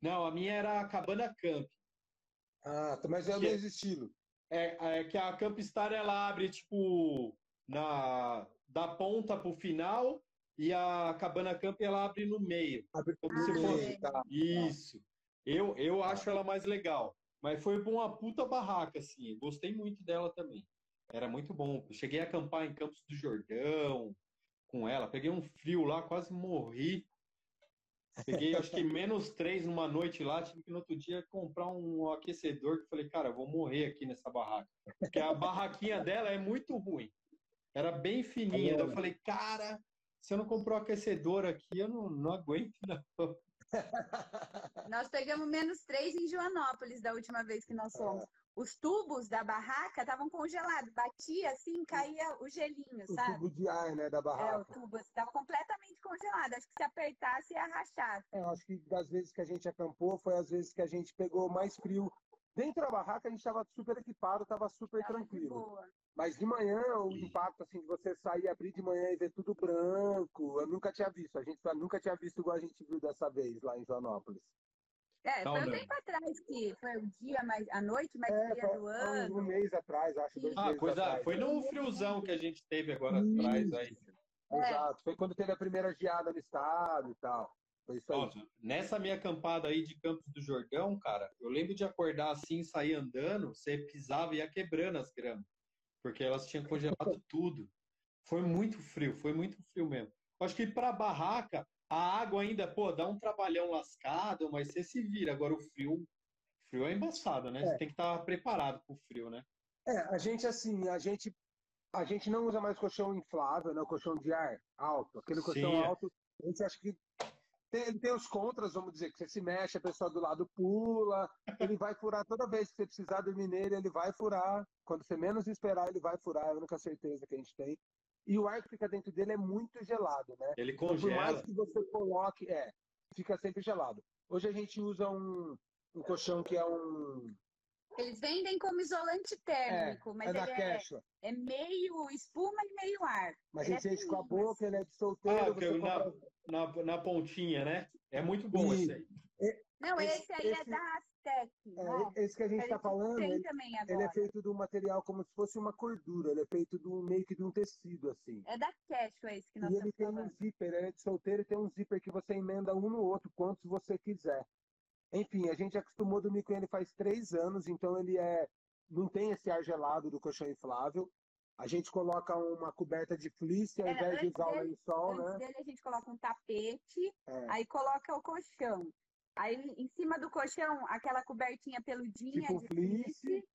Não, a minha era a Cabana Camp. Ah, mas é o mesmo estilo. É, é que a Camp Star ela abre tipo na da ponta para o final e a Cabana Camp ela abre no meio. Abre como se fosse. Tá. Isso. Eu, eu acho ela mais legal. Mas foi uma puta barraca, assim. Gostei muito dela também. Era muito bom. cheguei a acampar em Campos do Jordão com ela. Peguei um frio lá, quase morri. Peguei acho que menos três numa noite lá. Tive que no outro dia comprar um aquecedor. Que falei, cara, vou morrer aqui nessa barraca. Porque a barraquinha dela é muito ruim. Era bem fininha. É. eu falei, cara, se eu não comprou aquecedor aqui, eu não, não aguento, não. Nós pegamos menos três em Joanópolis da última vez que nós fomos. Os tubos da barraca estavam congelados, batia assim, caía o gelinho, o sabe? O tubo de ar, né, da barraca. É, o tubo estava completamente congelado. Acho que se apertasse ia rachar. É, acho que das vezes que a gente acampou foi as vezes que a gente pegou mais frio Dentro da barraca a gente estava super equipado, estava super tava tranquilo. Mas de manhã, o impacto assim, de você sair, abrir de manhã e ver tudo branco, eu nunca tinha visto. A gente nunca tinha visto igual a gente viu dessa vez lá em Joanópolis. É, foi um tempo atrás que foi o dia mais, a noite mais é, fria do ano. Um mês atrás, acho, dois ah, coisa, atrás. Foi no friozão que a gente teve agora atrás aí. Exato, foi quando teve a primeira geada no estado e tal. Foi isso aí. Nossa, nessa minha acampada aí de Campos do Jordão, cara, eu lembro de acordar assim, sair andando, você pisava e ia quebrando as gramas, porque elas tinham congelado tudo. Foi muito frio, foi muito frio mesmo. Acho que para barraca, a água ainda, pô, dá um trabalhão lascado, mas você se vira. Agora o frio, frio é embaçado, né? É. Você tem que estar tá preparado para o frio, né? É, a gente assim, a gente a gente não usa mais colchão inflável, né? O colchão de ar alto. Aquele colchão Sim, é. alto, a gente acha que tem, ele tem os contras, vamos dizer, que você se mexe, a pessoa do lado pula, ele vai furar toda vez que você precisar dormir nele, ele vai furar. Quando você menos esperar, ele vai furar, é a única certeza que a gente tem. E o ar que fica dentro dele é muito gelado, né? Ele congela. Então, por mais que você coloque, é, fica sempre gelado. Hoje a gente usa um, um colchão que é um. Eles vendem como isolante térmico, é, mas é ele é, é, meio espuma e meio ar. Mas ele a gente é enche com a boca, ele é de solteiro. Ah, você compra na, na pontinha, né? É muito bom e, esse aí. Não, esse, esse aí é esse, é da Aztec. É, esse que a gente está falando, ele, ele, é feito de um material como se fosse uma cordura, ele é feito um, meio que de um tecido, assim. É da Cashua esse que nós E ele tem falando. um zíper, ele é de solteiro e tem um zíper que você emenda um no outro, quantos você quiser. Enfim, a gente acostumou dormir com ele faz três anos, então ele é não tem esse ar gelado do colchão inflável. A gente coloca uma coberta de fleece ao é, invés de usar o lençol, né? dele a gente coloca um tapete, é. aí coloca o colchão. Aí em cima do colchão, aquela cobertinha peludinha tipo de fleece, fleece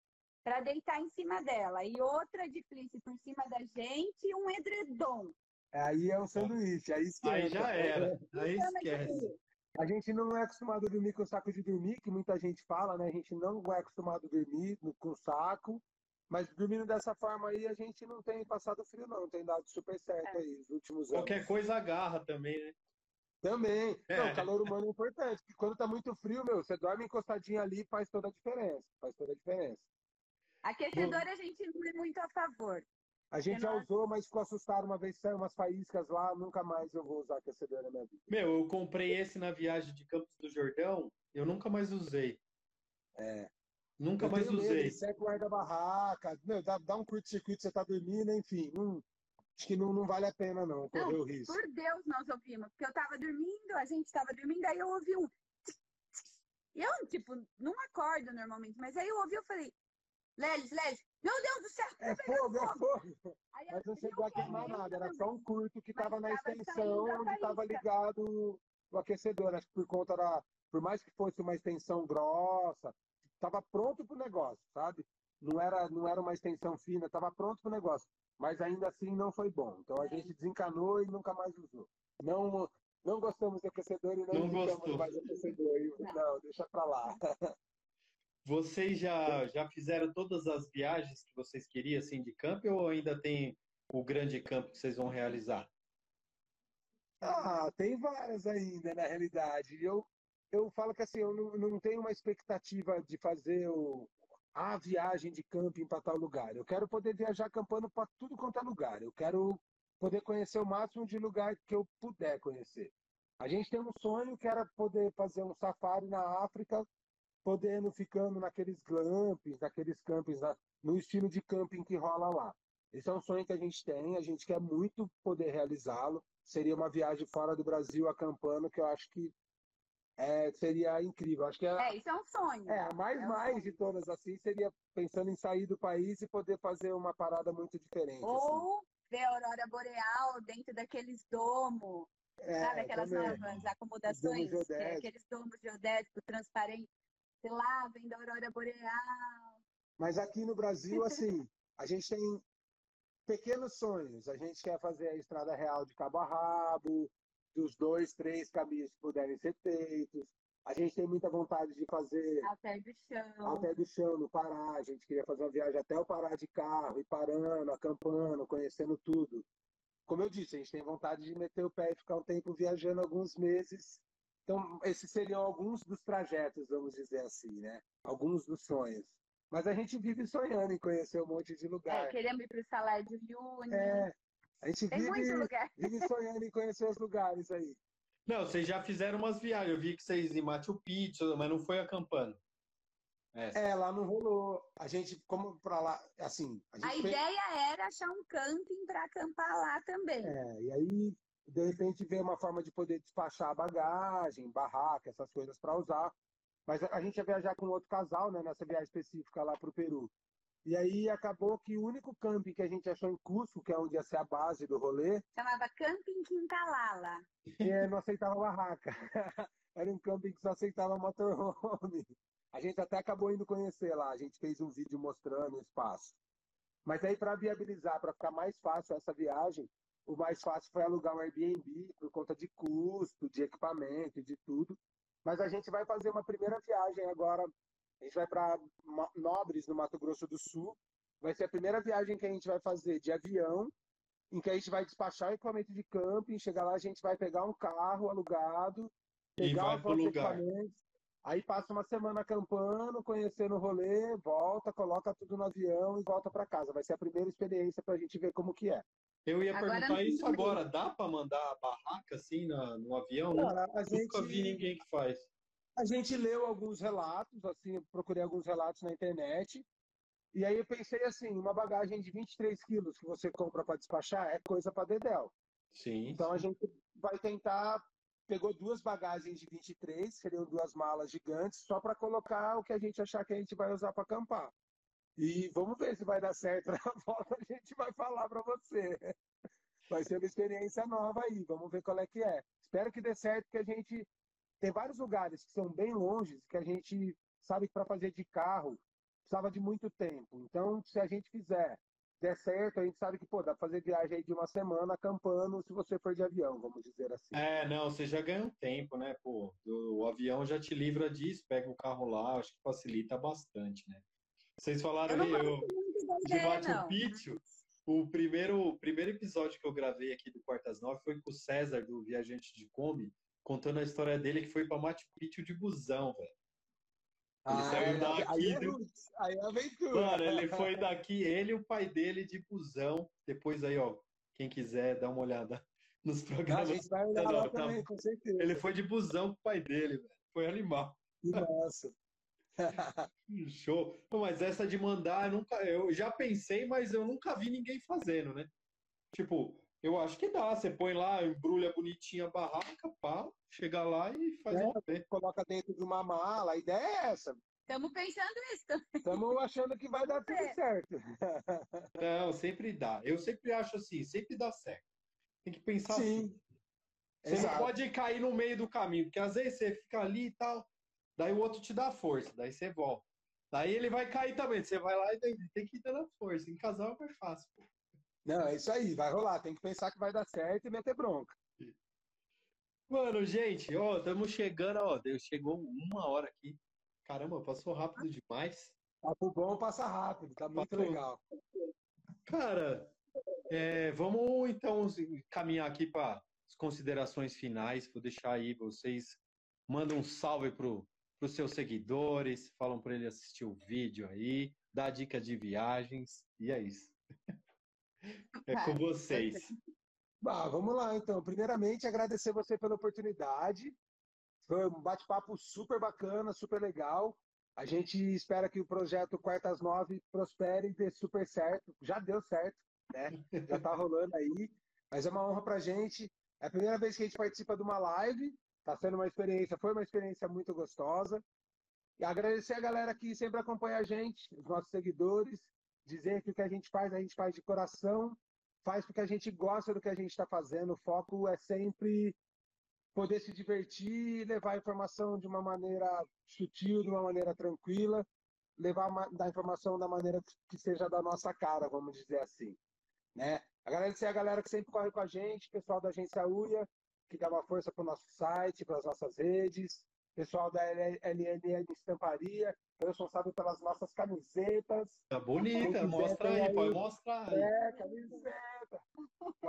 para deitar em cima dela. E outra de fleece por cima da gente e um edredom. Aí é um sanduíche, aí esquece. Aí já era, aí esquece. A gente não é acostumado a dormir com saco de dormir, que muita gente fala, né? A gente não é acostumado a dormir com saco. Mas dormindo dessa forma aí, a gente não tem passado frio, não. Tem dado super certo é. aí nos últimos anos. Qualquer coisa agarra também, né? Também. É. Não, o calor humano é importante. Porque quando tá muito frio, meu, você dorme encostadinho ali faz toda a diferença. Faz toda a diferença. Aquecedor a gente não é muito a favor. A gente já usou, mas ficou assustado uma vez, saiu umas faíscas lá, nunca mais eu vou usar aquecedor na minha vida. Meu, eu comprei esse na viagem de Campos do Jordão, eu nunca mais usei. É. Nunca eu mais usei. Seca o ar da barraca, meu, dá, dá um curto-circuito, você tá dormindo, enfim. Não, acho que não, não vale a pena, não, correr o risco. Por Deus, nós ouvimos. Porque eu tava dormindo, a gente tava dormindo, aí eu ouvi um. Eu, tipo, não acordo normalmente, mas aí eu ouvi, eu falei, Lelis, Lelis, meu Deus do céu! É fogo, é fogo! Aí, Mas não chegou a queimar nada, era só um curto que estava na extensão onde estava ligado o aquecedor. Acho que por conta da. Por mais que fosse uma extensão grossa, estava pronto para o negócio, sabe? Não era, não era uma extensão fina, estava pronto para o negócio. Mas ainda assim não foi bom. Então a gente desencanou e nunca mais usou. Não, não gostamos de aquecedor e não, não gostamos mais de aquecedor. Não, não deixa para lá. Vocês já, já fizeram todas as viagens que vocês queriam assim, de campo ou ainda tem o grande campo que vocês vão realizar? Ah, tem várias ainda, na realidade. Eu, eu falo que assim, eu não, não tenho uma expectativa de fazer o, a viagem de camping para tal lugar. Eu quero poder viajar acampando para tudo quanto é lugar. Eu quero poder conhecer o máximo de lugar que eu puder conhecer. A gente tem um sonho que era poder fazer um safari na África podendo ficando naqueles glampings, naqueles campings, no estilo de camping que rola lá. Esse é um sonho que a gente tem, a gente quer muito poder realizá-lo. Seria uma viagem fora do Brasil acampando, que eu acho que é, seria incrível. Acho que é, é, isso é um sonho. É, a mais, é um mais sonho. de todas assim seria pensando em sair do país e poder fazer uma parada muito diferente. Ou assim. ver a aurora boreal dentro daqueles domos. É, sabe aquelas também. novas acomodações, é aqueles domos geodésicos transparentes sei lá, vendo a aurora boreal. Mas aqui no Brasil, assim, a gente tem pequenos sonhos. A gente quer fazer a estrada real de cabo a rabo, dos dois, três caminhos que puderem ser feitos. A gente tem muita vontade de fazer até do chão. Até do chão, no Pará. A gente queria fazer uma viagem até o Pará de carro, e parando, acampando, conhecendo tudo. Como eu disse, a gente tem vontade de meter o pé e ficar um tempo viajando alguns meses então, esses seriam alguns dos trajetos, vamos dizer assim, né? Alguns dos sonhos. Mas a gente vive sonhando em conhecer um monte de lugar. É, queremos ir para o Salário de Uyuni. É, a gente Tem vive, vive sonhando em conhecer os lugares aí. Não, vocês já fizeram umas viagens. Eu vi que vocês em Machu Picchu, mas não foi acampando. É, é lá não rolou. A gente, como para lá, assim. A, a ideia era achar um camping para acampar lá também. É, e aí de repente ver uma forma de poder despachar a bagagem, barraca, essas coisas para usar. Mas a gente ia viajar com outro casal, né, nessa viagem específica lá para o Peru. E aí acabou que o único camping que a gente achou em Cusco, que é onde ia ser a base do rolê. Chamava Camping Quintalala. É, não aceitava barraca. Era um camping que só aceitava motorhome. A gente até acabou indo conhecer lá. A gente fez um vídeo mostrando o espaço. Mas aí, para viabilizar, para ficar mais fácil essa viagem, o mais fácil foi alugar um Airbnb por conta de custo, de equipamento, de tudo. Mas a gente vai fazer uma primeira viagem agora. A gente vai para Nobres, no Mato Grosso do Sul. Vai ser a primeira viagem que a gente vai fazer de avião, em que a gente vai despachar o equipamento de camping, chegar lá a gente vai pegar um carro alugado, pegar os equipamentos, aí passa uma semana acampando, conhecendo o rolê, volta, coloca tudo no avião e volta para casa. Vai ser a primeira experiência para a gente ver como que é. Eu ia agora perguntar isso agora. Dá para mandar a barraca assim na, no avião? Cara, a gente, Nunca vi ninguém que faz. A gente leu alguns relatos, assim, procurei alguns relatos na internet. E aí eu pensei assim, uma bagagem de 23 quilos que você compra para despachar é coisa para dedéu. Sim. Então a gente vai tentar pegou duas bagagens de 23, seriam duas malas gigantes, só para colocar o que a gente achar que a gente vai usar para acampar. E vamos ver se vai dar certo na volta, a gente vai falar para você. Vai ser uma experiência nova aí, vamos ver qual é que é. Espero que dê certo, que a gente tem vários lugares que são bem longe, que a gente sabe que para fazer de carro precisava de muito tempo. Então, se a gente fizer der certo, a gente sabe que pô, dá pra fazer viagem aí de uma semana acampando se você for de avião, vamos dizer assim. É, não, você já ganha um tempo, né, pô? O avião já te livra disso, pega o carro lá, acho que facilita bastante, né? Vocês falaram aí eu, de Machu Picchu. O primeiro, o primeiro episódio que eu gravei aqui do Quartas Nove foi com o César, do Viajante de Kombi, contando a história dele que foi para Machu Picchu de busão, velho. Ele ah, saiu daqui. Aí, do... aí é aventura. Mano, ele foi daqui, ele e o pai dele de busão. Depois aí, ó, quem quiser dar uma olhada nos programas. A gente vai olhar lá tá... também, com certeza. Ele foi de busão com o pai dele, velho. Foi animal. Nossa. Show. Mas essa de mandar, eu, nunca, eu já pensei, mas eu nunca vi ninguém fazendo, né? Tipo, eu acho que dá. Você põe lá, embrulha bonitinha a barraca, pá, chega lá e faz é, um Coloca dentro de uma mala. A ideia é essa. Estamos pensando isso. Estamos achando que vai dar tudo certo. Não, sempre dá. Eu sempre acho assim, sempre dá certo. Tem que pensar Sim. assim. Você Exato. não pode cair no meio do caminho, porque às vezes você fica ali e tal, daí o outro te dá força, daí você volta. Daí ele vai cair também, você vai lá e tem que ir dando força. Em casal é mais fácil. Pô. Não, é isso aí, vai rolar. Tem que pensar que vai dar certo e meter bronca. Mano, gente, ó, estamos chegando, ó, chegou uma hora aqui. Caramba, passou rápido demais. Papo bom passa rápido, tá muito Papo... legal. Cara, é, vamos então caminhar aqui para as considerações finais. Vou deixar aí vocês mandam um salve pro para os seus seguidores, falam para ele assistir o vídeo aí, dá dica de viagens, e é isso. É com vocês. Bah, vamos lá, então. Primeiramente, agradecer você pela oportunidade. Foi um bate-papo super bacana, super legal. A gente espera que o projeto Quartas Nove prospere e dê super certo. Já deu certo, né? Já tá rolando aí. Mas é uma honra pra gente. É a primeira vez que a gente participa de uma live. Tá sendo uma experiência, foi uma experiência muito gostosa. E agradecer a galera que sempre acompanha a gente, os nossos seguidores, dizer que o que a gente faz, a gente faz de coração, faz porque a gente gosta do que a gente está fazendo. O foco é sempre poder se divertir levar a informação de uma maneira sutil, de uma maneira tranquila, levar a informação da maneira que seja da nossa cara, vamos dizer assim. Né? Agradecer a galera que sempre corre com a gente, pessoal da agência UIA, que dá uma força para o nosso site, para as nossas redes, pessoal da LNN Estamparia, responsável pelas nossas camisetas. Tá bonita, mostra aí, aí, pode mostrar aí. É, camiseta.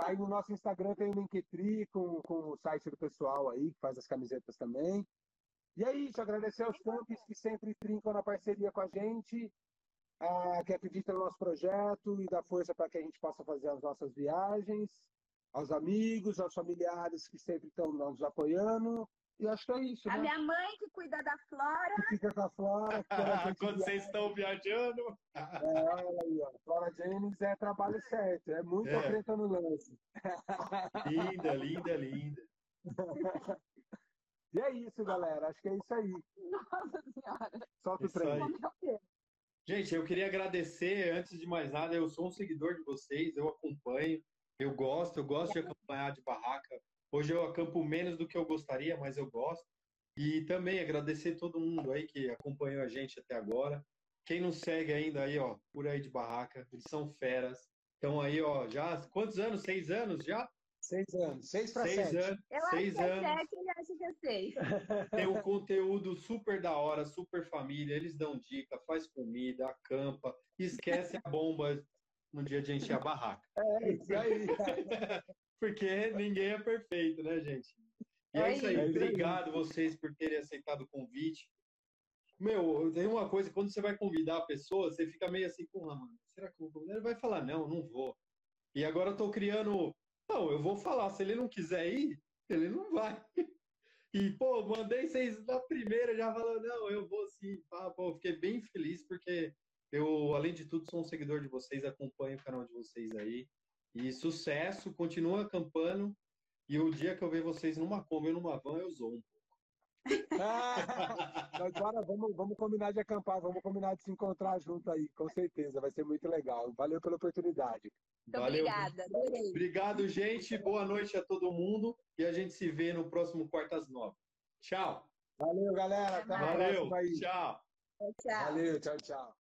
Aí no nosso Instagram tem o Linktree com, com o site do pessoal aí, que faz as camisetas também. E é isso, agradecer aos campos que sempre trincam na parceria com a gente, ah, que acreditam no nosso projeto e dá força para que a gente possa fazer as nossas viagens aos amigos, aos familiares que sempre estão nos apoiando. E acho que é isso. A né? minha mãe que cuida da Flora. Que fica com a Flora. Quando vocês estão viajando. É, aí, ó. Flora James é trabalho certo. É muito é. no lance. Linda, linda, linda. E é isso, galera. Acho que é isso aí. Nossa Senhora. Solta o trem. Gente, eu queria agradecer, antes de mais nada, eu sou um seguidor de vocês, eu acompanho. Eu gosto, eu gosto de acompanhar de barraca. Hoje eu acampo menos do que eu gostaria, mas eu gosto. E também agradecer todo mundo aí que acompanhou a gente até agora. Quem não segue ainda aí, ó, por aí de barraca, eles são feras. Então aí, ó, já quantos anos? Seis anos já? Seis anos, seis para sete. Anos, eu seis acho anos. É sete, ele acha que é seis. Tem um conteúdo super da hora, super família. Eles dão dica, faz comida, acampa, esquece a bomba no dia de encher a barraca. É isso aí. Porque ninguém é perfeito, né, gente? E é, é isso aí. É Obrigado vocês por terem aceitado o convite. Meu, tem uma coisa, quando você vai convidar a pessoa, você fica meio assim, porra, mano, será que ele vai falar, não, não vou. E agora eu tô criando, não, eu vou falar, se ele não quiser ir, ele não vai. E, pô, mandei vocês na primeira, já falou, não, eu vou sim. Ah, pô, fiquei bem feliz, porque eu, além de tudo, sou um seguidor de vocês, acompanho o canal de vocês aí. E sucesso, continua acampando. E o dia que eu ver vocês numa Kombi ou numa van, eu zoo um pouco. ah, agora vamos, vamos combinar de acampar, vamos combinar de se encontrar junto aí, com certeza, vai ser muito legal. Valeu pela oportunidade. Muito Valeu. obrigada. Adorei. Obrigado, gente. Boa noite a todo mundo e a gente se vê no próximo Quartas Nove. Tchau. Valeu, galera. Até Valeu. Tchau. Tchau. Valeu, tchau, tchau.